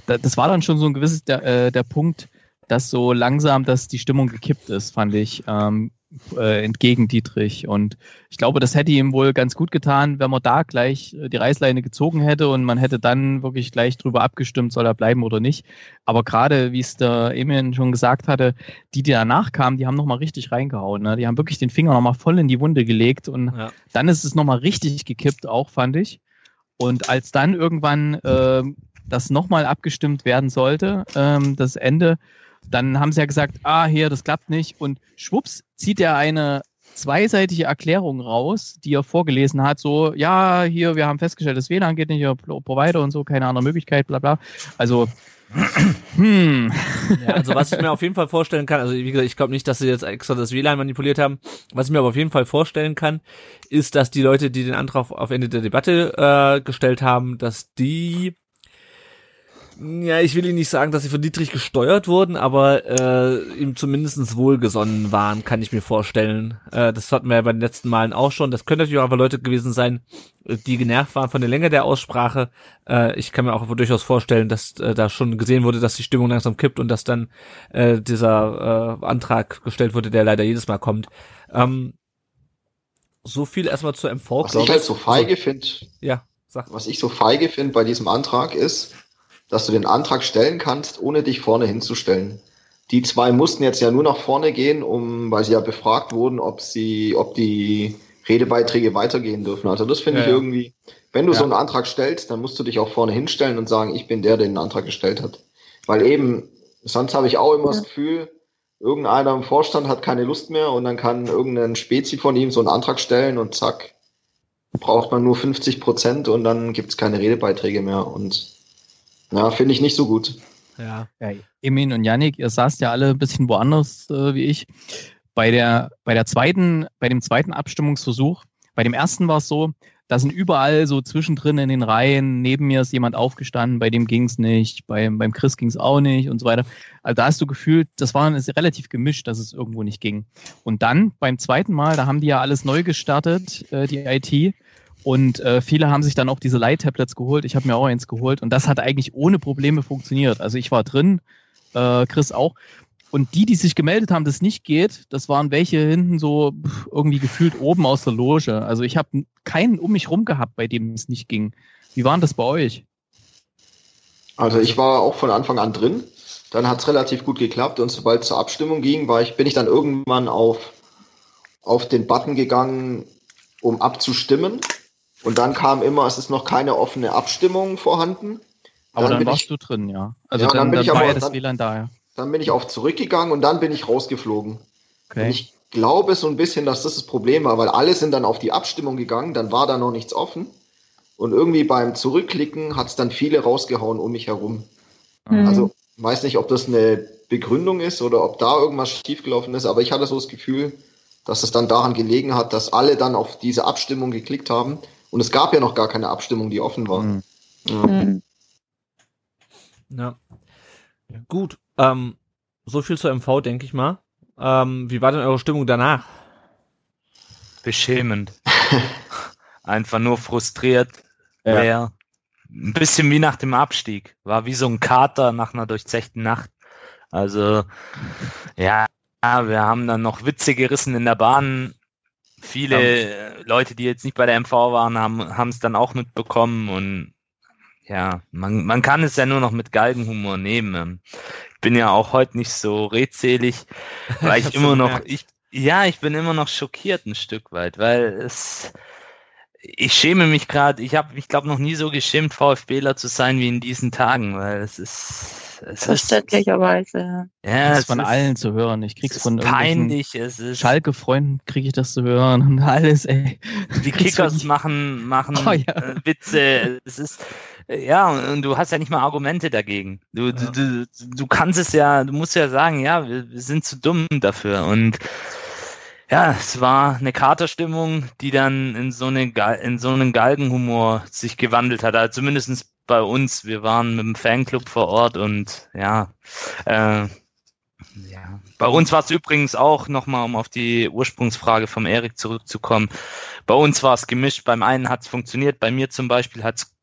C: Da, das war dann schon so ein gewisses der, äh, der Punkt, dass so langsam, dass die Stimmung gekippt ist, fand ich. Ähm, äh, entgegen Dietrich. Und ich glaube, das hätte ihm wohl ganz gut getan, wenn man da gleich äh, die Reißleine gezogen hätte und man hätte dann wirklich gleich drüber abgestimmt, soll er bleiben oder nicht. Aber gerade, wie es der Emil schon gesagt hatte, die, die danach kamen, die haben nochmal richtig reingehauen. Ne? Die haben wirklich den Finger nochmal voll in die Wunde gelegt und
D: Ja.
C: dann ist es nochmal richtig gekippt, auch fand ich. Und als dann irgendwann ähm, das nochmal abgestimmt werden sollte, ähm, das Ende, dann haben sie ja gesagt, ah, hier, das klappt nicht. Und schwupps zieht er eine zweiseitige Erklärung raus, die er vorgelesen hat, so, ja, hier, wir haben festgestellt, das WLAN geht nicht, Provider und so, keine andere Möglichkeit, bla bla. Also, hm,
D: Ja, also was ich mir auf jeden Fall vorstellen kann, also wie gesagt, ich glaube nicht, dass sie jetzt extra das WLAN manipuliert haben. Was ich mir aber auf jeden Fall vorstellen kann, ist, dass die Leute, die den Antrag auf Ende der Debatte äh, gestellt haben, dass die ja, ich will Ihnen nicht sagen, dass sie von Dietrich gesteuert wurden, aber äh, ihm zumindestens wohlgesonnen waren, kann ich mir vorstellen. Äh, das hatten wir ja bei den letzten Malen auch schon. Das können natürlich auch einfach Leute gewesen sein, äh, die genervt waren von der Länge der Aussprache. Äh, ich kann mir auch durchaus vorstellen, dass äh, da schon gesehen wurde, dass die Stimmung langsam kippt und dass dann äh, dieser äh, Antrag gestellt wurde, der leider jedes Mal kommt. Ähm, so viel erstmal zur MV,
E: Was ich halt so feige finde,
D: Ja, sag.
E: was ich so feige finde bei diesem Antrag ist, dass du den Antrag stellen kannst, ohne dich vorne hinzustellen. Die zwei mussten jetzt ja nur nach vorne gehen, um, weil sie ja befragt wurden, ob sie, ob die Redebeiträge weitergehen dürfen. Also das finde
C: Ja,
E: ich
C: ja.
E: irgendwie, wenn du
C: Ja.
E: so einen Antrag stellst, dann musst du dich auch vorne hinstellen und sagen, ich bin der, der den Antrag gestellt hat. Weil eben, sonst habe ich auch immer das Gefühl, irgendeiner im Vorstand hat keine Lust mehr und dann kann irgendein Spezi von ihm so einen Antrag stellen und zack, braucht man nur 50 Prozent und dann gibt es keine Redebeiträge mehr. Und ja, finde ich nicht so gut.
D: Ja.
C: Ja, Emin und Yannick, ihr saßt ja alle ein bisschen woanders äh, wie ich. Bei der, bei der zweiten, bei dem zweiten Abstimmungsversuch, bei dem ersten war es so, da sind überall so zwischendrin in den Reihen, neben mir ist jemand aufgestanden, bei dem ging's nicht, beim, beim Chris ging's auch nicht und so weiter. Also da hast du gefühlt, das war ist relativ gemischt, dass es irgendwo nicht ging. Und dann beim zweiten Mal, da haben die ja alles neu gestartet, äh, die IT. Und äh, viele haben sich dann auch diese Light-Tablets geholt. Ich habe mir auch eins geholt und das hat eigentlich ohne Probleme funktioniert. Also ich war drin, äh, Chris auch. Und die, die sich gemeldet haben, dass es nicht geht, das waren welche hinten so irgendwie gefühlt oben aus der Loge. Also ich habe keinen um mich rum gehabt, bei dem es nicht ging. Wie war denn das bei euch?
E: Also ich war auch von Anfang an drin. Dann hat es relativ gut geklappt und sobald es zur Abstimmung ging, war ich, bin ich dann irgendwann auf, auf den Button gegangen, um abzustimmen. Und dann kam immer, es ist noch keine offene Abstimmung vorhanden.
C: Aber dann,
E: bin
C: warst
E: ich,
C: du drin, ja. Also
E: Ja,
C: dann,
E: dann bin
C: dann,
E: ich
C: war
E: aber-
C: ja das
E: dann-
C: WLAN da, ja.
E: dann bin ich auf zurückgegangen und dann bin ich rausgeflogen. Und
C: Okay.
E: ich glaube so ein bisschen, dass das das Problem war, weil alle sind dann auf die Abstimmung gegangen, dann war da noch nichts offen. Und irgendwie beim Zurückklicken hat es dann viele rausgehauen um mich herum.
A: Mhm.
E: Also weiß nicht, ob das eine Begründung ist oder ob da irgendwas schiefgelaufen ist, aber ich hatte so das Gefühl, dass es dann daran gelegen hat, dass alle dann auf diese Abstimmung geklickt haben. Und es gab ja noch gar keine Abstimmung, die offen war.
C: Mhm.
E: Ja.
A: Hm.
D: Ja. Gut. Ähm, so viel zur MV, denke ich mal. Ähm, wie war denn eure Stimmung danach?
B: Beschämend. einfach nur frustriert.
C: Ja.
B: Wär ein bisschen wie nach dem Abstieg. War wie so ein Kater nach einer durchzechten Nacht. Also, ja, wir haben dann noch Witze gerissen in der Bahn. Viele äh, Leute, die jetzt nicht bei der MV waren, haben haben es dann auch mitbekommen und ja, man, man kann es ja nur noch mit Galgenhumor nehmen. Ähm, Ich bin ja auch heute nicht so redselig, weil ich immer noch, ich, ja, ich bin immer noch schockiert ein Stück weit, weil es, ich schäme mich gerade, ich habe, ich glaube, noch nie so geschämt, VfBler zu sein wie in diesen Tagen, weil es ist, es ist,
A: Verständlicherweise.
B: ja,
C: das
B: es
C: ist von
B: ist,
C: allen zu hören. Ich
B: es
C: krieg's
B: ist
C: von irgendwelchen
B: peinlich, es ist,
C: Schalke-Freunden kriege ich das zu hören und alles, ey.
B: die Kickers machen, machen
C: Oh, ja.
B: äh, Witze. Es ist ja und, du hast ja nicht mal Argumente dagegen. Du, du, du, du kannst es ja, du musst ja sagen, ja, wir, wir sind zu dumm dafür. Und ja, es war eine Katerstimmung, die dann in so eine in so einen Galgenhumor sich gewandelt hat. Also zumindestens bei uns. Wir waren mit dem Fanclub vor Ort und ja, äh, ja. Bei uns war es übrigens auch, nochmal um auf die Ursprungsfrage vom Erik zurückzukommen, bei uns war es gemischt. Beim einen hat es funktioniert, bei mir zum Beispiel hat's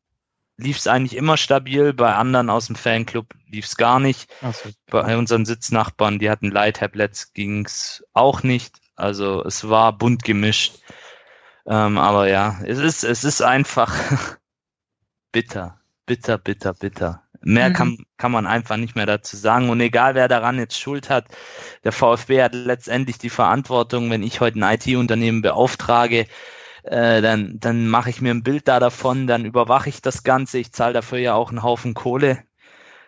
B: lief es eigentlich immer stabil, bei anderen aus dem Fanclub lief es gar nicht.
C: So.
B: Bei unseren Sitznachbarn, die hatten Light-Tablets, ging's auch nicht. Also es war bunt gemischt. Ähm, aber ja, es ist, es ist einfach bitter, bitter, bitter, bitter. Mehr
A: Mhm.
B: kann, kann man einfach nicht mehr dazu sagen. Und egal wer daran jetzt Schuld hat, der VfB hat letztendlich die Verantwortung, wenn ich heute ein IT-Unternehmen beauftrage, äh, dann, dann mache ich mir ein Bild da davon, dann überwache ich das Ganze, ich zahle dafür ja auch einen Haufen Kohle.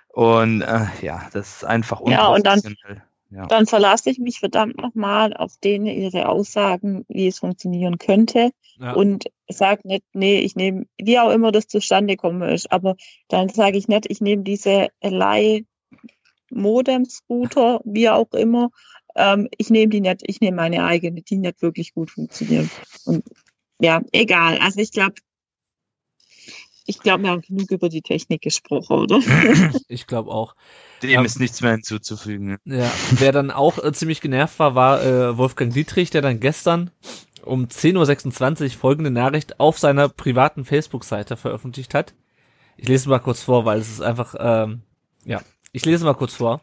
B: Und äh, ja, das ist einfach
A: Ja, und dann-
B: unprofessionell. Ja.
A: Dann verlasse ich mich verdammt nochmal auf denen ihre Aussagen, wie es funktionieren könnte.
D: Ja.
A: Und sag nicht, nee, ich nehme, wie auch immer das zustande kommen ist, aber dann sage ich nicht, ich nehme diese Leih Modem-Scooter, wie auch immer, ähm, ich nehme die nicht, ich nehme meine eigene, die nicht wirklich gut funktionieren. Und ja, egal. Also ich glaube, ich glaube, wir haben genug über die Technik gesprochen, oder?
D: Ich glaube auch.
B: Dem
D: Ja.
B: ist nichts mehr hinzuzufügen.
D: Ja, wer dann auch äh, ziemlich genervt war, war äh, Wolfgang Dietrich, der dann gestern um 10.26 Uhr folgende Nachricht auf seiner privaten Facebook-Seite veröffentlicht hat. Ich lese mal kurz vor, weil es ist einfach, ähm, ja, ich lese mal kurz vor.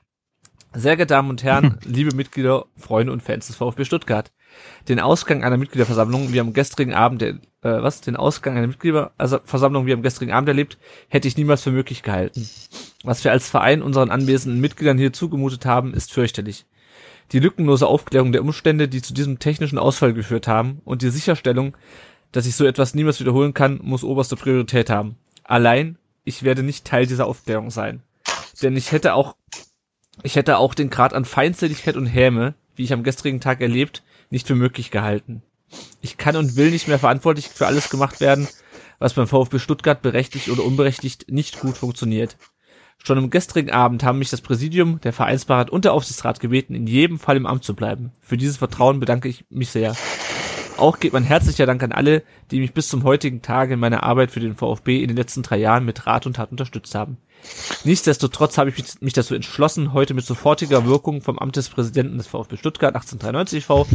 D: Sehr geehrte Damen und Herren, liebe Mitglieder, Freunde und Fans des VfB Stuttgart. Den Ausgang einer Mitgliederversammlung wie am gestrigen Abend, äh, was? Den Ausgang einer Mitgliederversammlung wie am gestrigen Abend erlebt, hätte ich niemals für möglich gehalten. Was wir als Verein unseren anwesenden Mitgliedern hier zugemutet haben, ist fürchterlich. Die lückenlose Aufklärung der Umstände, die zu diesem technischen Ausfall geführt haben und die Sicherstellung, dass sich so etwas niemals wiederholen kann, muss oberste Priorität haben. Allein, ich werde nicht Teil dieser Aufklärung sein. Denn ich hätte auch, ich hätte auch den Grad an Feindseligkeit und Häme, wie ich am gestrigen Tag erlebt, nicht für möglich gehalten. Ich kann und will nicht mehr verantwortlich für alles gemacht werden, was beim VfB Stuttgart berechtigt oder unberechtigt nicht gut funktioniert. Schon am gestrigen Abend haben mich das Präsidium, der Vereinsbeirat und der Aufsichtsrat gebeten, in jedem Fall im Amt zu bleiben. Für dieses Vertrauen bedanke ich mich sehr. Auch geht mein herzlicher Dank an alle, die mich bis zum heutigen Tage in meiner Arbeit für den VfB in den letzten drei Jahren mit Rat und Tat unterstützt haben. Nichtsdestotrotz habe ich mich- dazu entschlossen, heute mit sofortiger Wirkung vom Amt des Präsidenten des VfB Stuttgart 1893 v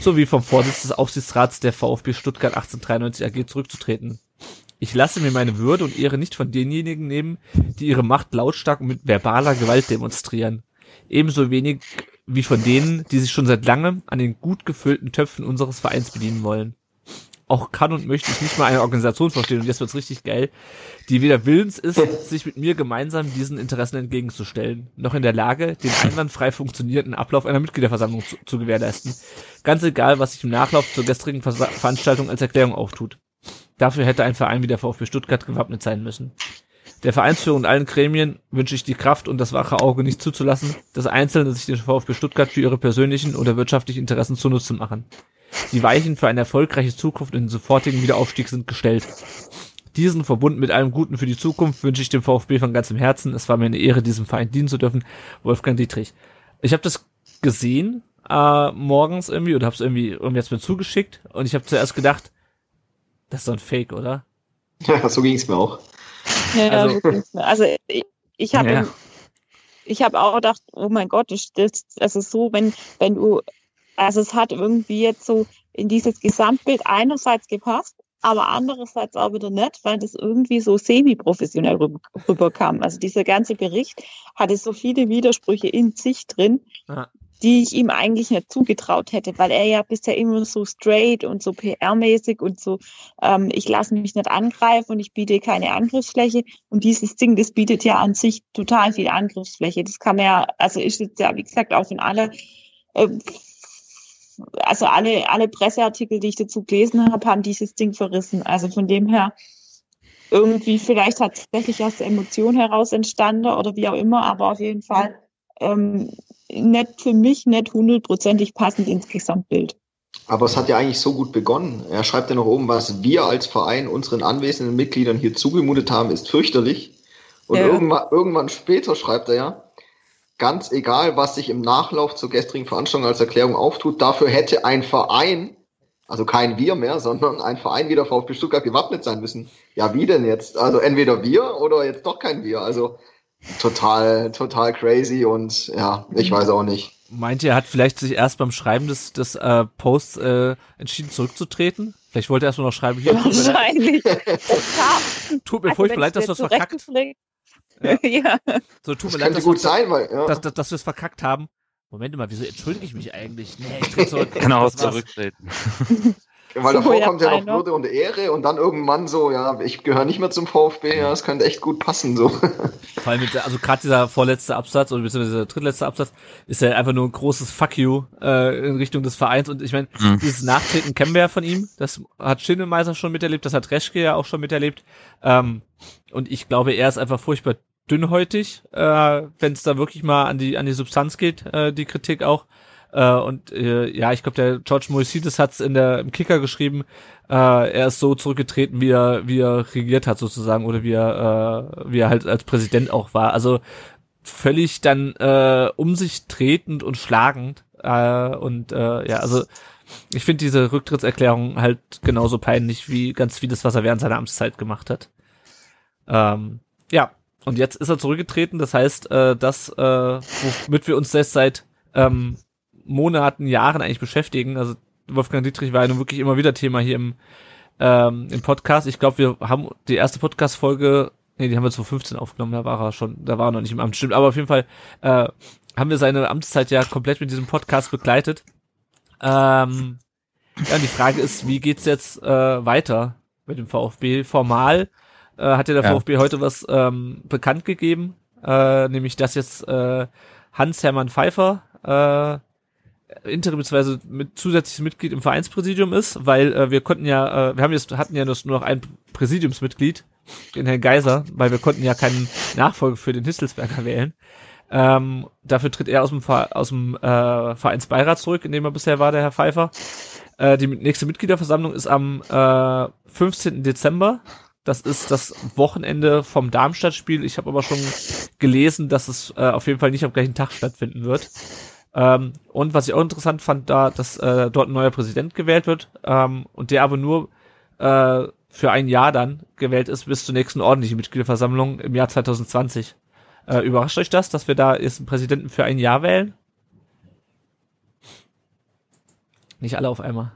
D: sowie vom Vorsitz des Aufsichtsrats der VfB Stuttgart 1893 AG zurückzutreten. Ich lasse mir meine Würde und Ehre nicht von denjenigen nehmen, die ihre Macht lautstark und mit verbaler Gewalt demonstrieren. Ebenso wenig wie von denen, die sich schon seit langem an den gut gefüllten Töpfen unseres Vereins bedienen wollen. Auch kann und möchte ich nicht mal eine Organisation verstehen, und jetzt wird's richtig geil, die weder willens ist, sich mit mir gemeinsam diesen Interessen entgegenzustellen, noch in der Lage, den einwandfrei funktionierenden Ablauf einer Mitgliederversammlung zu, zu gewährleisten. Ganz egal, was sich im Nachlauf zur gestrigen Versa Veranstaltung als Erklärung auftut. Dafür hätte ein Verein wie der VfB Stuttgart gewappnet sein müssen. Der Vereinsführung und allen Gremien wünsche ich die Kraft und das wache Auge nicht zuzulassen, dass Einzelne sich den VfB Stuttgart für ihre persönlichen oder wirtschaftlichen Interessen zunutze machen. Die Weichen für eine erfolgreiche Zukunft und den sofortigen Wiederaufstieg sind gestellt. Diesen verbunden mit allem Guten für die Zukunft wünsche ich dem VfB von ganzem Herzen. Es war mir eine Ehre, diesem Verein dienen zu dürfen. Wolfgang Dietrich. Ich habe das gesehen äh, morgens irgendwie oder habe es irgendwie irgendwie jetzt mir zugeschickt und ich habe zuerst gedacht, das ist doch ein Fake, oder?
E: Ja, so ging es mir auch.
A: Ja,
D: Also-
A: so ging's mir. also ich, ich habe
B: Ja.
A: ich habe auch gedacht, oh mein Gott, das, das also so, wenn wenn du also es hat irgendwie jetzt so in dieses Gesamtbild einerseits gepasst, aber andererseits auch wieder nicht, weil das irgendwie so semi-professionell rüber, rüberkam. Also dieser ganze Bericht hatte so viele Widersprüche in sich drin,
D: Ja.
A: die ich ihm eigentlich nicht zugetraut hätte, weil er ja bisher immer so straight und so PR-mäßig und so, ähm, ich lasse mich nicht angreifen und ich biete keine Angriffsfläche. Und dieses Ding, das bietet ja an sich total viel Angriffsfläche. Das kann man ja, also ist jetzt ja, wie gesagt, auch in alle ähm, also alle, alle Presseartikel, die ich dazu gelesen habe, haben dieses Ding verrissen. Also von dem her irgendwie vielleicht tatsächlich aus der Emotion heraus entstanden oder wie auch immer, aber auf jeden Fall ähm, nicht für mich nicht hundertprozentig passend ins Gesamtbild.
E: Aber es hat ja eigentlich so gut begonnen. Er schreibt ja noch oben, was wir als Verein unseren anwesenden Mitgliedern hier zugemutet haben, ist fürchterlich. Und
A: Ja.
E: irgendwann, irgendwann später schreibt er ja, ganz egal, was sich im Nachlauf zur gestrigen Veranstaltung als Erklärung auftut, dafür hätte ein Verein, also kein Wir mehr, sondern ein Verein wie der VfB Stuttgart gewappnet sein müssen. Ja, wie denn jetzt? Also entweder wir oder jetzt doch kein Wir. Also total, total crazy und ja, ich weiß auch nicht.
D: Meint ihr, er hat vielleicht sich erst beim Schreiben des, des äh, Posts äh, entschieden zurückzutreten? Vielleicht wollte er erst nur noch schreiben, hier, tut mir,
A: Wahrscheinlich.
D: Tut mir
A: also
D: furchtbar leid, dass
A: es mir
D: verkackt. Ja.
A: ja.
D: So, tut
E: Das
D: mir leid,
E: könnte
D: dass,
E: gut
D: wir-
E: sein, weil ja.
D: dass, dass, dass wir es verkackt haben. Moment mal, wieso entschuldige ich mich eigentlich? Nee, ich trete zurück.
B: Genau, zurücktreten.
E: Weil davor
A: ja,
E: kommt ja noch. Würde und Ehre und dann irgendwann so, ja, ich gehöre nicht mehr zum VfB, ja, das könnte echt gut passen, so.
D: Vor allem mit, der- also gerade dieser vorletzte Absatz oder beziehungsweise dieser drittletzte Absatz ist ja einfach nur ein großes Fuck you äh, in Richtung des Vereins. Und ich meine,
B: Mhm.
D: dieses Nachtreten kennen wir ja von ihm. Das hat Schindelmeiser schon miterlebt, das hat Reschke ja auch schon miterlebt. Ähm, und ich glaube, er ist einfach furchtbar dünnhäutig, äh, wenn es da wirklich mal an die an die Substanz geht, äh, die Kritik auch. Äh, und äh, ja, ich glaube, der George Moisides hat es in der im Kicker geschrieben. Äh, er ist so zurückgetreten, wie er wie er regiert hat sozusagen oder wie er äh, wie er halt als Präsident auch war. Also völlig dann äh, um sich tretend und schlagend. Äh, und äh, ja, also ich finde diese Rücktrittserklärung halt genauso peinlich wie ganz vieles, was er während seiner Amtszeit gemacht hat. Ähm, ja, und jetzt ist er zurückgetreten. Das heißt, äh, das, äh, womit wir uns jetzt seit ähm, Monaten, Jahren eigentlich beschäftigen. Also Wolfgang Dietrich war ja nun wirklich immer wieder Thema hier im, ähm, im Podcast. Ich glaube, wir haben die erste Podcast-Folge, nee, die haben wir 2015 aufgenommen, da war er schon, da war er noch nicht im Amt, stimmt. Aber auf jeden Fall äh, haben wir seine Amtszeit ja komplett mit diesem Podcast begleitet. Ähm, ja, und die Frage ist, wie geht's jetzt äh, weiter mit dem VfB? Formal äh, hat ja der
C: Ja.
D: VfB heute was ähm, bekannt gegeben, äh, nämlich dass jetzt äh, Hans-Hermann Pfeiffer äh, interim beziehungsweise mit zusätzliches Mitglied im Vereinspräsidium ist, weil äh, wir konnten ja, äh, wir haben jetzt hatten ja nur noch ein Präsidiumsmitglied, den Herrn Geiser, weil wir konnten ja keinen Nachfolger für den Histelsberger wählen. Ähm, dafür tritt er aus dem, Ver aus dem äh, Vereinsbeirat zurück, in dem er bisher war, der Herr Pfeiffer. Äh, die nächste Mitgliederversammlung ist am äh, 15. Dezember. Das ist das Wochenende vom Darmstadt-Spiel. Ich habe aber schon gelesen, dass es äh, auf jeden Fall nicht am gleichen Tag stattfinden wird. Ähm, und was ich auch interessant fand, da, dass äh, dort ein neuer Präsident gewählt wird ähm, und der aber nur äh, für ein Jahr dann gewählt ist bis zur nächsten ordentlichen Mitgliederversammlung im Jahr 2020. Äh, überrascht euch das, dass wir da jetzt einen Präsidenten für ein Jahr wählen? Nicht alle auf einmal.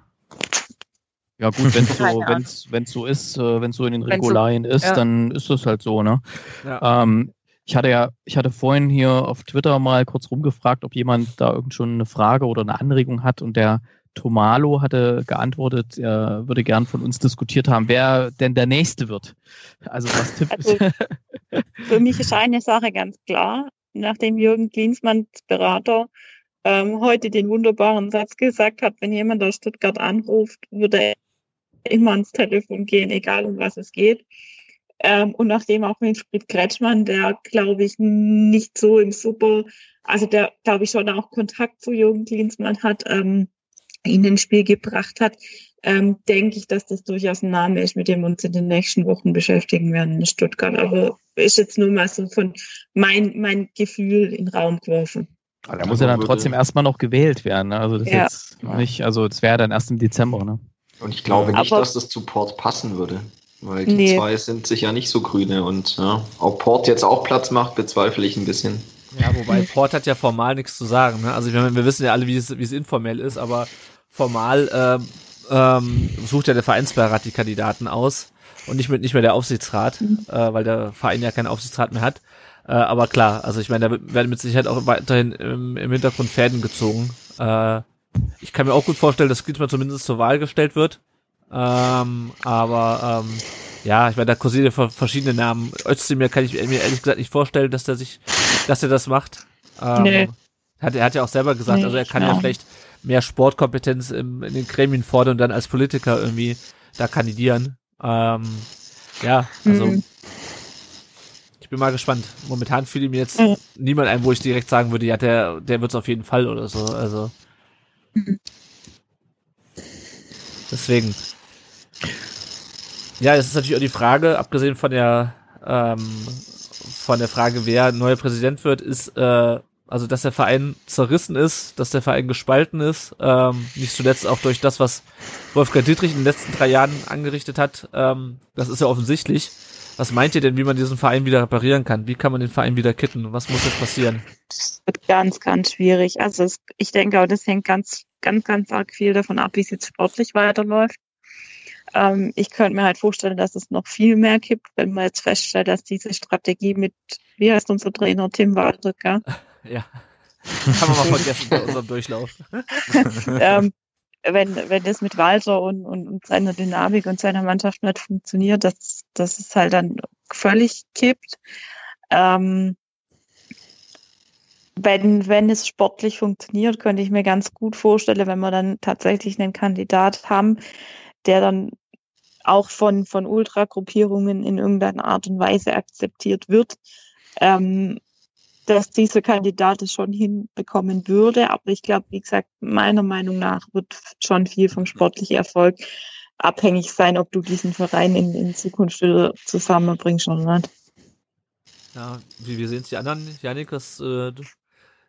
C: Ja gut, wenn so, wenn's, wenn's so ist, äh, wenn so in den
A: Wenn's so-
C: Regularien ist,
A: ja.
C: dann ist das halt so, ne?
D: Ja.
C: Ähm, ich hatte ja, ich hatte vorhin hier auf Twitter mal kurz rumgefragt, ob jemand da irgend schon eine Frage oder eine Anregung hat und der Tomalo hatte geantwortet, er würde gern von uns diskutiert haben, wer denn der Nächste wird. Also was tippt
A: Also, Für mich ist eine Sache ganz klar, nachdem Jürgen Klinsmanns Berater ähm, heute den wunderbaren Satz gesagt hat, wenn jemand aus Stuttgart anruft, würde er immer ans Telefon gehen, egal um was es geht. Ähm, und nachdem auch Winfried Kretschmann, der glaube ich nicht so im Super, also der glaube ich schon auch Kontakt zu Jürgen Klinsmann hat, ähm, in den Spiel gebracht hat, ähm, denke ich, dass das durchaus ein Name ist, mit dem wir uns in den nächsten Wochen beschäftigen werden in Stuttgart. Aber ist jetzt nur mal so von mein, mein Gefühl in den Raum geworfen.
C: Da muss ja dann trotzdem erstmal noch gewählt werden. Ne? Also das ist
A: Ja.
C: jetzt nicht, also das wäre dann erst im Dezember, ne?
E: Und ich glaube nicht,
A: Aber-
E: dass das zu Port passen würde. Weil die
A: Nee.
E: zwei sind sich ja nicht so grüne und ja, ob Port jetzt auch Platz macht, bezweifle ich ein bisschen.
D: Ja, wobei Port hat ja formal nichts zu sagen. Ne? Also ich meine, wir wissen ja alle, wie es, wie es informell ist, aber formal ähm, ähm, sucht ja der Vereinsbeirat die Kandidaten aus und nicht, mit, nicht mehr der Aufsichtsrat, mhm. äh, weil der Verein ja keinen Aufsichtsrat mehr hat. Äh, aber klar, also ich meine, da werden mit Sicherheit auch weiterhin im, im Hintergrund Fäden gezogen. Äh, ich kann mir auch gut vorstellen, dass Griezmann zumindest zur Wahl gestellt wird. Ähm, aber ähm, ja, ich meine, da kursieren ja verschiedene Namen. Özdemir kann ich mir ehrlich gesagt nicht vorstellen, dass der sich, dass er das macht. Ähm, nee. Hat, er hat ja auch selber gesagt, nee, also er kann ja, ja vielleicht mehr Sportkompetenz im, in den Gremien fordern und dann als Politiker irgendwie da kandidieren. Ähm, ja, also mhm. ich bin mal gespannt. Momentan fiel mir jetzt mhm. niemand ein, wo ich direkt sagen würde, ja, der, der wird's auf jeden Fall oder so. Also. Deswegen. Ja, es ist natürlich auch die Frage, abgesehen von der ähm, von der Frage, wer neuer Präsident wird, ist äh, also, dass der Verein zerrissen ist, dass der Verein gespalten ist, ähm, nicht zuletzt auch durch das, was Wolfgang Dietrich in den letzten drei Jahren angerichtet hat, ähm, das ist ja offensichtlich. Was meint ihr denn, wie man diesen Verein wieder reparieren kann? Wie kann man den Verein wieder kitten? Was muss jetzt passieren?
A: Das wird ganz, ganz schwierig. Also es, ich denke auch, das hängt ganz, ganz, ganz arg viel davon ab, wie es jetzt sportlich weiterläuft. Ähm, ich könnte mir halt vorstellen, dass es noch viel mehr gibt, wenn man jetzt feststellt, dass diese Strategie mit, wie heißt unser Trainer, Tim gell?
D: Ja. Haben wir mal vergessen bei unserem Durchlauf.
A: ähm, wenn, wenn das mit Walter und, und, und seiner Dynamik und seiner Mannschaft nicht funktioniert, dass, dass es halt dann völlig kippt. Ähm, wenn, wenn es sportlich funktioniert, könnte ich mir ganz gut vorstellen, wenn wir dann tatsächlich einen Kandidat haben, der dann auch von, von Ultragruppierungen in irgendeiner Art und Weise akzeptiert wird, ähm, dass dieser Kandidat es schon hinbekommen würde. Aber ich glaube, wie gesagt, meiner Meinung nach wird schon viel vom sportlichen Erfolg abhängig sein, ob du diesen Verein in, in Zukunft wieder zusammenbringst oder nicht.
D: Ja, wie, wie sehen es die anderen? Janik, das, äh,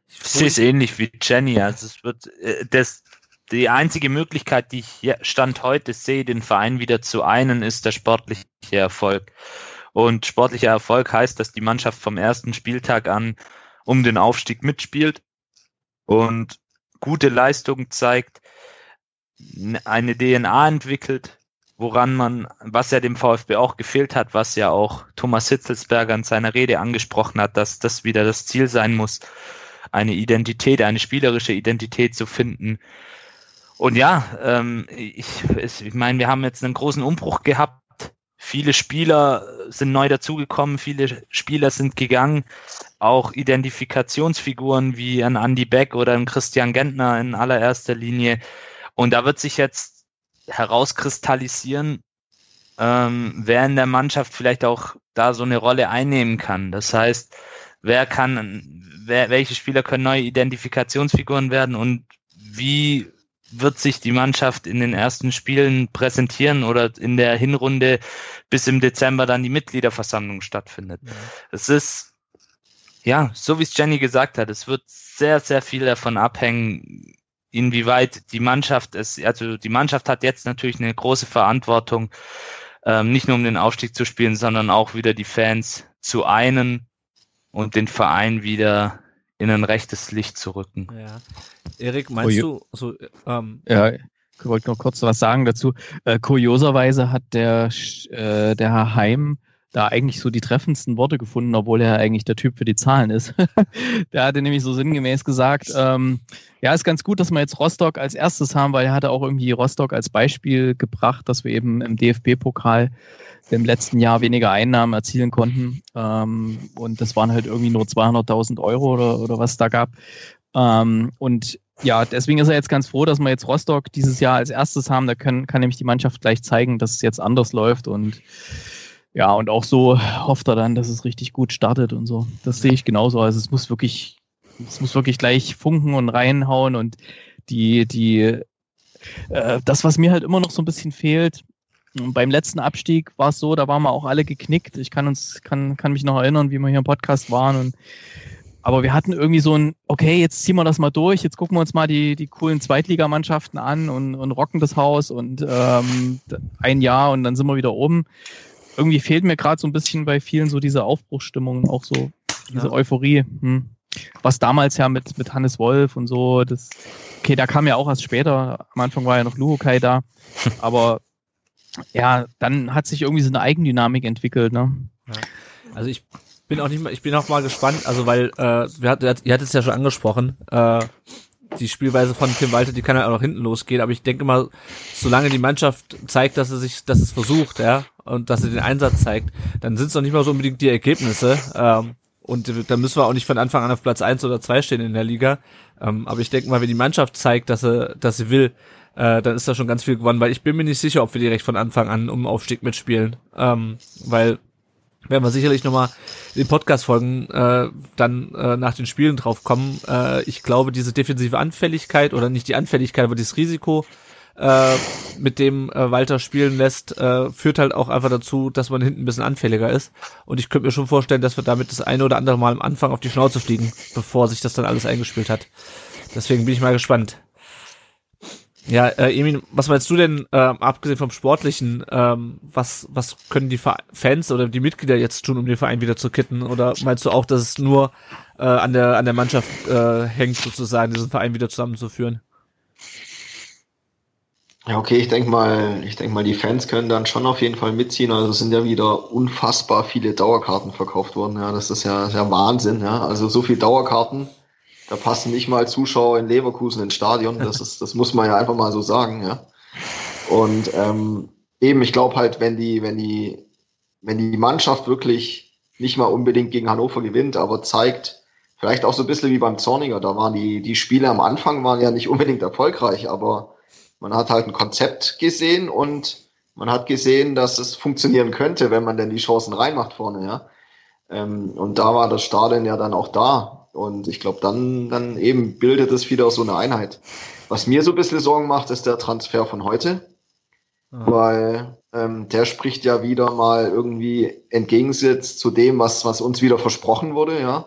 B: ich sehe es ähnlich wie Jenny. Also es wird äh, das die einzige Möglichkeit, die ich Stand heute sehe, den Verein wieder zu einen, ist der sportliche Erfolg. Und sportlicher Erfolg heißt, dass die Mannschaft vom ersten Spieltag an um den Aufstieg mitspielt und gute Leistung zeigt, eine DNA entwickelt, woran man, was ja dem VfB auch gefehlt hat, was ja auch Thomas Hitzelsberger in seiner Rede angesprochen hat, dass das wieder das Ziel sein muss, eine Identität, eine spielerische Identität zu finden. Und ja, ähm, ich, ich meine, wir haben jetzt einen großen Umbruch gehabt Viele Spieler sind neu dazugekommen, viele Spieler sind gegangen. Auch Identifikationsfiguren wie ein Andy Beck oder ein Christian Gentner in allererster Linie. Und da wird sich jetzt herauskristallisieren, ähm, wer in der Mannschaft vielleicht auch da so eine Rolle einnehmen kann. Das heißt, wer kann, wer, welche Spieler können neue Identifikationsfiguren werden und wie wird sich die Mannschaft in den ersten Spielen präsentieren oder in der Hinrunde bis im Dezember dann die Mitgliederversammlung stattfindet. Ja. Es ist, ja, so wie es Jenny gesagt hat, es wird sehr, sehr viel davon abhängen, inwieweit die Mannschaft es, also die Mannschaft hat jetzt natürlich eine große Verantwortung, ähm, nicht nur um den Aufstieg zu spielen, sondern auch wieder die Fans zu einen und den Verein wieder in ein rechtes Licht zu rücken.
D: Ja. Erik, meinst oh, du, so, ähm,
C: ja, ich wollte noch kurz was sagen dazu. Äh, kurioserweise hat der, äh, der Herr Heim da eigentlich so die treffendsten Worte gefunden, obwohl er eigentlich der Typ für die Zahlen ist. der hatte nämlich so sinngemäß gesagt, ähm, ja, ist ganz gut, dass wir jetzt Rostock als erstes haben, weil er hatte auch irgendwie Rostock als Beispiel gebracht, dass wir eben im DFB-Pokal im letzten Jahr weniger Einnahmen erzielen konnten. Ähm, und das waren halt irgendwie nur 200.000 Euro oder, oder was da gab. Ähm, und ja, deswegen ist er jetzt ganz froh, dass wir jetzt Rostock dieses Jahr als erstes haben. Da können, kann nämlich die Mannschaft gleich zeigen, dass es jetzt anders läuft und ja, und auch so hofft er dann, dass es richtig gut startet und so. Das sehe ich genauso. Also es muss wirklich, es muss wirklich gleich funken und reinhauen und die, die, äh, das, was mir halt immer noch so ein bisschen fehlt, beim letzten Abstieg war es so, da waren wir auch alle geknickt. Ich kann uns, kann, kann mich noch erinnern, wie wir hier im Podcast waren und aber wir hatten irgendwie so ein, okay, jetzt ziehen wir das mal durch, jetzt gucken wir uns mal die, die coolen Zweitligamannschaften an und, und rocken das Haus und ähm, ein Jahr und dann sind wir wieder oben. Irgendwie fehlt mir gerade so ein bisschen bei vielen so diese Aufbruchsstimmung, auch so diese ja. Euphorie. Hm. Was damals ja mit, mit Hannes Wolf und so, das okay, da kam ja auch erst später. Am Anfang war ja noch Luhokai da. Aber ja, dann hat sich irgendwie so eine Eigendynamik entwickelt, ne?
D: Ja. Also ich bin auch nicht mal, ich bin auch mal gespannt, also weil, äh, wir hat, ihr hattet es ja schon angesprochen, äh, die Spielweise von Tim Walter, die kann ja auch noch hinten losgehen, aber ich denke mal, solange die Mannschaft zeigt, dass sie sich, dass es versucht, ja, und dass sie den Einsatz zeigt, dann sind es doch nicht mal so unbedingt die Ergebnisse. Ähm, und dann müssen wir auch nicht von Anfang an auf Platz eins oder zwei stehen in der Liga. Ähm, aber ich denke mal, wenn die Mannschaft zeigt, dass sie, dass sie will, äh, dann ist da schon ganz viel gewonnen, weil ich bin mir nicht sicher, ob wir direkt von Anfang an um Aufstieg mitspielen. Ähm, weil werden wir sicherlich nochmal in den Podcast-Folgen äh, dann äh, nach den Spielen drauf kommen. Äh, ich glaube, diese defensive Anfälligkeit oder nicht die Anfälligkeit, aber dieses Risiko, äh, mit dem äh, Walter spielen lässt, äh, führt halt auch einfach dazu, dass man hinten ein bisschen anfälliger ist. Und ich könnte mir schon vorstellen, dass wir damit das eine oder andere Mal am Anfang auf die Schnauze fliegen, bevor sich das dann alles eingespielt hat. Deswegen bin ich mal gespannt. Ja, äh, Emin, was meinst du denn, äh, abgesehen vom Sportlichen, ähm, was, was können die Fans oder die Mitglieder jetzt tun, um den Verein wieder zu kitten? Oder meinst du auch, dass es nur äh, an, der, an der Mannschaft äh, hängt, sozusagen, diesen Verein wieder zusammenzuführen?
E: Ja, okay, ich denke mal, ich denke mal, die Fans können dann schon auf jeden Fall mitziehen. Also es sind ja wieder unfassbar viele Dauerkarten verkauft worden. Ja, das ist ja, ja Wahnsinn. Ja, also so viel Dauerkarten da passen nicht mal Zuschauer in Leverkusen ins Stadion. Das ist, das muss man ja einfach mal so sagen, ja. Und ähm, eben, ich glaube halt, wenn die, wenn die, wenn die Mannschaft wirklich nicht mal unbedingt gegen Hannover gewinnt, aber zeigt, vielleicht auch so ein bisschen wie beim Zorniger, da waren die, die Spiele am Anfang waren ja nicht unbedingt erfolgreich, aber man hat halt ein Konzept gesehen und man hat gesehen, dass es funktionieren könnte, wenn man denn die Chancen reinmacht vorne, ja. Ähm, und da war das Stadion ja dann auch da. Und ich glaube, dann, dann eben bildet es wieder so eine Einheit. Was mir so ein bisschen Sorgen macht, ist der Transfer von heute. Mhm. Weil ähm, der spricht ja wieder mal irgendwie entgegensetzt zu dem, was, was uns wieder versprochen wurde, ja.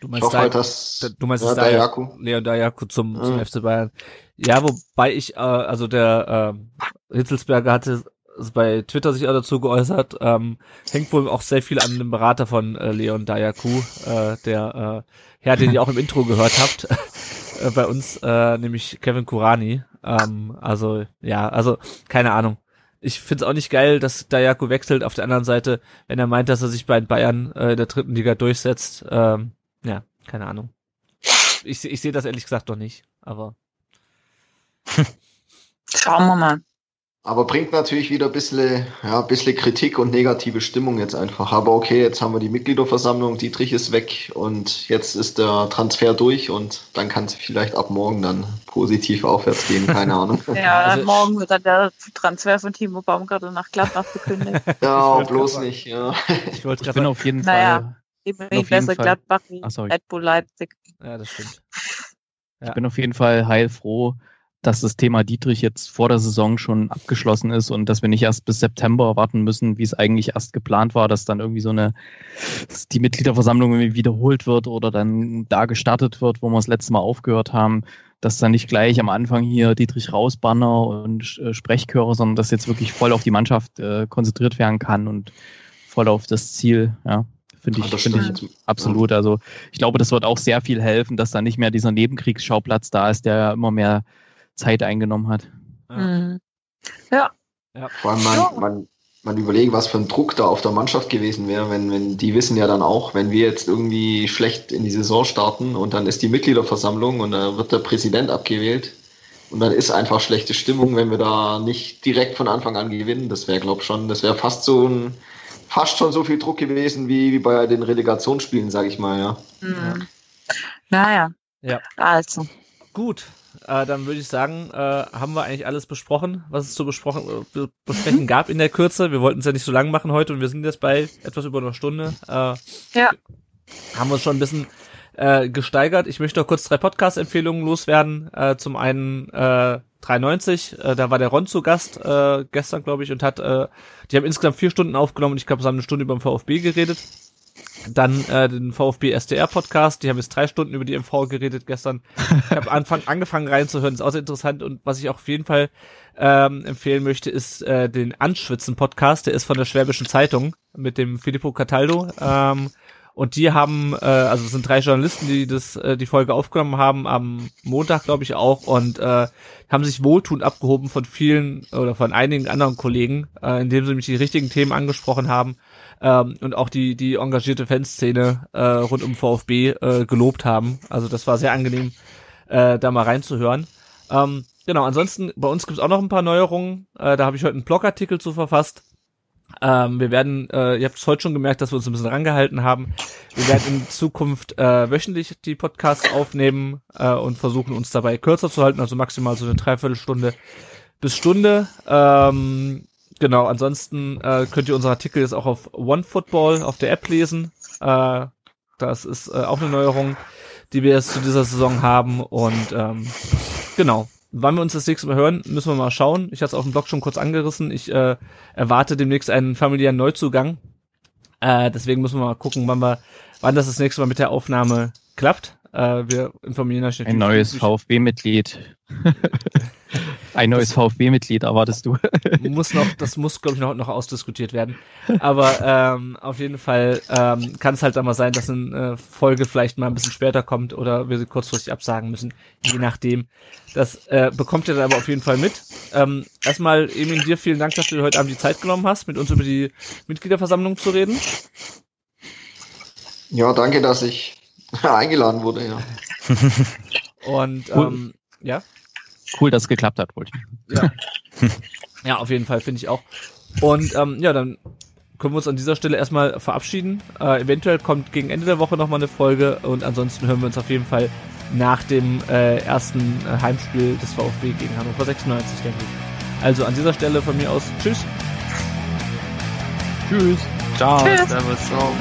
D: Du meinst, hoffe, halt, dass, du meinst ja, Dayaku. Leon Dayaku zum, zum mhm. FC Bayern. Ja, wobei ich, äh, also der äh, Hitzelsberger hatte bei Twitter sich auch dazu geäußert, ähm, hängt wohl auch sehr viel an dem Berater von äh, Leon Dayaku, äh, der äh, Herr, den ihr auch im Intro gehört habt, äh, bei uns, äh, nämlich Kevin Kurani. Ähm, also, ja, also, keine Ahnung. Ich find's auch nicht geil, dass Dayaku wechselt. Auf der anderen Seite, wenn er meint, dass er sich bei Bayern äh, der dritten Liga durchsetzt, ähm, ja, keine Ahnung. Ich, ich sehe das ehrlich gesagt doch nicht, aber.
A: Schauen wir mal.
E: Aber bringt natürlich wieder ein bisschen, ja, ein bisschen Kritik und negative Stimmung jetzt einfach. Aber okay, jetzt haben wir die Mitgliederversammlung, Dietrich ist weg und jetzt ist der Transfer durch und dann kann es vielleicht ab morgen dann positiv aufwärts gehen, keine Ahnung.
A: ja, also, morgen wird dann der Transfer von Timo Baumgartel nach Gladbach verkündet.
E: ja, bloß nicht, ja.
C: Ich, wollte ich bin auf jeden
A: naja, Fall. Immerhin besser Fall. Gladbach wie Ach, Red Bull Leipzig.
D: Ja, das stimmt.
C: Ja. Ich bin auf jeden Fall heilfroh, dass das Thema Dietrich jetzt vor der Saison schon abgeschlossen ist und dass wir nicht erst bis September warten müssen, wie es eigentlich erst geplant war, dass dann irgendwie so eine, die Mitgliederversammlung wiederholt wird oder dann da gestartet wird, wo wir das letzte Mal aufgehört haben, dass dann nicht gleich am Anfang hier Dietrich Rausbanner und äh, Sprechchöre, sondern dass jetzt wirklich voll auf die Mannschaft äh, konzentriert werden kann und voll auf das Ziel, ja. Finde ich, finde ich absolut. Also ich glaube, das wird auch sehr viel helfen, dass da nicht mehr dieser Nebenkriegsschauplatz da ist, der immer mehr Zeit eingenommen hat.
A: Mhm. Ja.
E: ja. Vor allem man, man, man überlegen, was für ein Druck da auf der Mannschaft gewesen wäre, wenn, wenn die wissen ja dann auch, wenn wir jetzt irgendwie schlecht in die Saison starten und dann ist die Mitgliederversammlung und da wird der Präsident abgewählt und dann ist einfach schlechte Stimmung, wenn wir da nicht direkt von Anfang an gewinnen. Das wäre, glaube ich, schon, das wäre fast so ein, fast schon so viel Druck gewesen wie, wie bei den Relegationsspielen, sage ich mal, ja.
A: Mhm. Naja.
D: Ja.
A: Also.
D: Gut, äh, dann würde ich sagen, äh, haben wir eigentlich alles besprochen, was es zu besprochen, äh, besprechen gab in der Kürze. Wir wollten es ja nicht so lang machen heute und wir sind jetzt bei etwas über einer Stunde. Äh,
A: ja.
D: Haben uns schon ein bisschen äh, gesteigert. Ich möchte noch kurz drei Podcast-Empfehlungen loswerden. Äh, zum einen äh, 93, äh, da war der Ron zu Gast äh, gestern, glaube ich, und hat, äh, die haben insgesamt vier Stunden aufgenommen und ich glaube, sie haben eine Stunde über den VfB geredet. Dann äh, den VfB SDR Podcast, die haben jetzt drei Stunden über die MV geredet gestern. Ich habe Anfang angefangen reinzuhören, ist auch sehr interessant. Und was ich auch auf jeden Fall ähm, empfehlen möchte, ist äh, den Anschwitzen Podcast, der ist von der Schwäbischen Zeitung mit dem Filippo Cataldo. Ähm, Und die haben, äh, also es sind drei Journalisten, die das, äh, die Folge aufgenommen haben, am Montag, glaube ich, auch, und äh, haben sich wohltuend abgehoben von vielen oder von einigen anderen Kollegen, äh, indem sie nämlich die richtigen Themen angesprochen haben ähm, und auch die, die engagierte Fanszene äh, rund um VfB äh, gelobt haben. Also das war sehr angenehm, äh, da mal reinzuhören. Ähm, genau, ansonsten, bei uns gibt's auch noch ein paar Neuerungen. Äh, da habe ich heute einen Blogartikel zu verfasst ähm, wir werden, äh, ihr habt es heute schon gemerkt, dass wir uns ein bisschen rangehalten haben. Wir werden in Zukunft äh, wöchentlich die Podcasts aufnehmen äh, und versuchen uns dabei kürzer zu halten, also maximal so eine Dreiviertelstunde bis Stunde. Ähm, genau, ansonsten äh, könnt ihr unsere Artikel jetzt auch auf OneFootball auf der App lesen. Äh, das ist äh, auch eine Neuerung, die wir jetzt zu dieser Saison haben. Und ähm, genau, wann wir uns das nächste Mal hören, müssen wir mal schauen. Ich hatte es auf dem Blog schon kurz angerissen. Ich äh, erwarte demnächst einen familiären Neuzugang. Äh, deswegen müssen wir mal gucken, wann wir, wann das das nächste Mal mit der Aufnahme klappt. Äh, wir informieren
C: natürlich. Ein neues VfB-Mitglied. Ein neues VfB-Mitglied erwartest du.
D: muss noch, das muss, glaube ich, noch, noch ausdiskutiert werden. Aber ähm, auf jeden Fall ähm, kann es halt dann mal sein, dass eine äh, Folge vielleicht mal ein bisschen später kommt oder wir sie kurzfristig absagen müssen, je nachdem. Das äh, bekommt ihr dann aber auf jeden Fall mit. Ähm, erstmal, Emin, dir vielen Dank, dass du dir heute Abend die Zeit genommen hast, mit uns über die Mitgliederversammlung zu reden.
E: Ja, danke, dass ich eingeladen wurde, ja.
D: Und ähm, ja
C: cool, dass es geklappt hat, wollte
D: ich. Ja, ja auf jeden Fall, finde ich auch. Und ähm, ja, dann können wir uns an dieser Stelle erstmal verabschieden. Äh, eventuell kommt gegen Ende der Woche nochmal eine Folge und ansonsten hören wir uns auf jeden Fall nach dem äh, ersten äh, Heimspiel des VfB gegen Hannover 96, denke ich. Also an dieser Stelle von mir aus, tschüss.
B: Tschüss. Ciao. Tschüss. Servus. Ciao.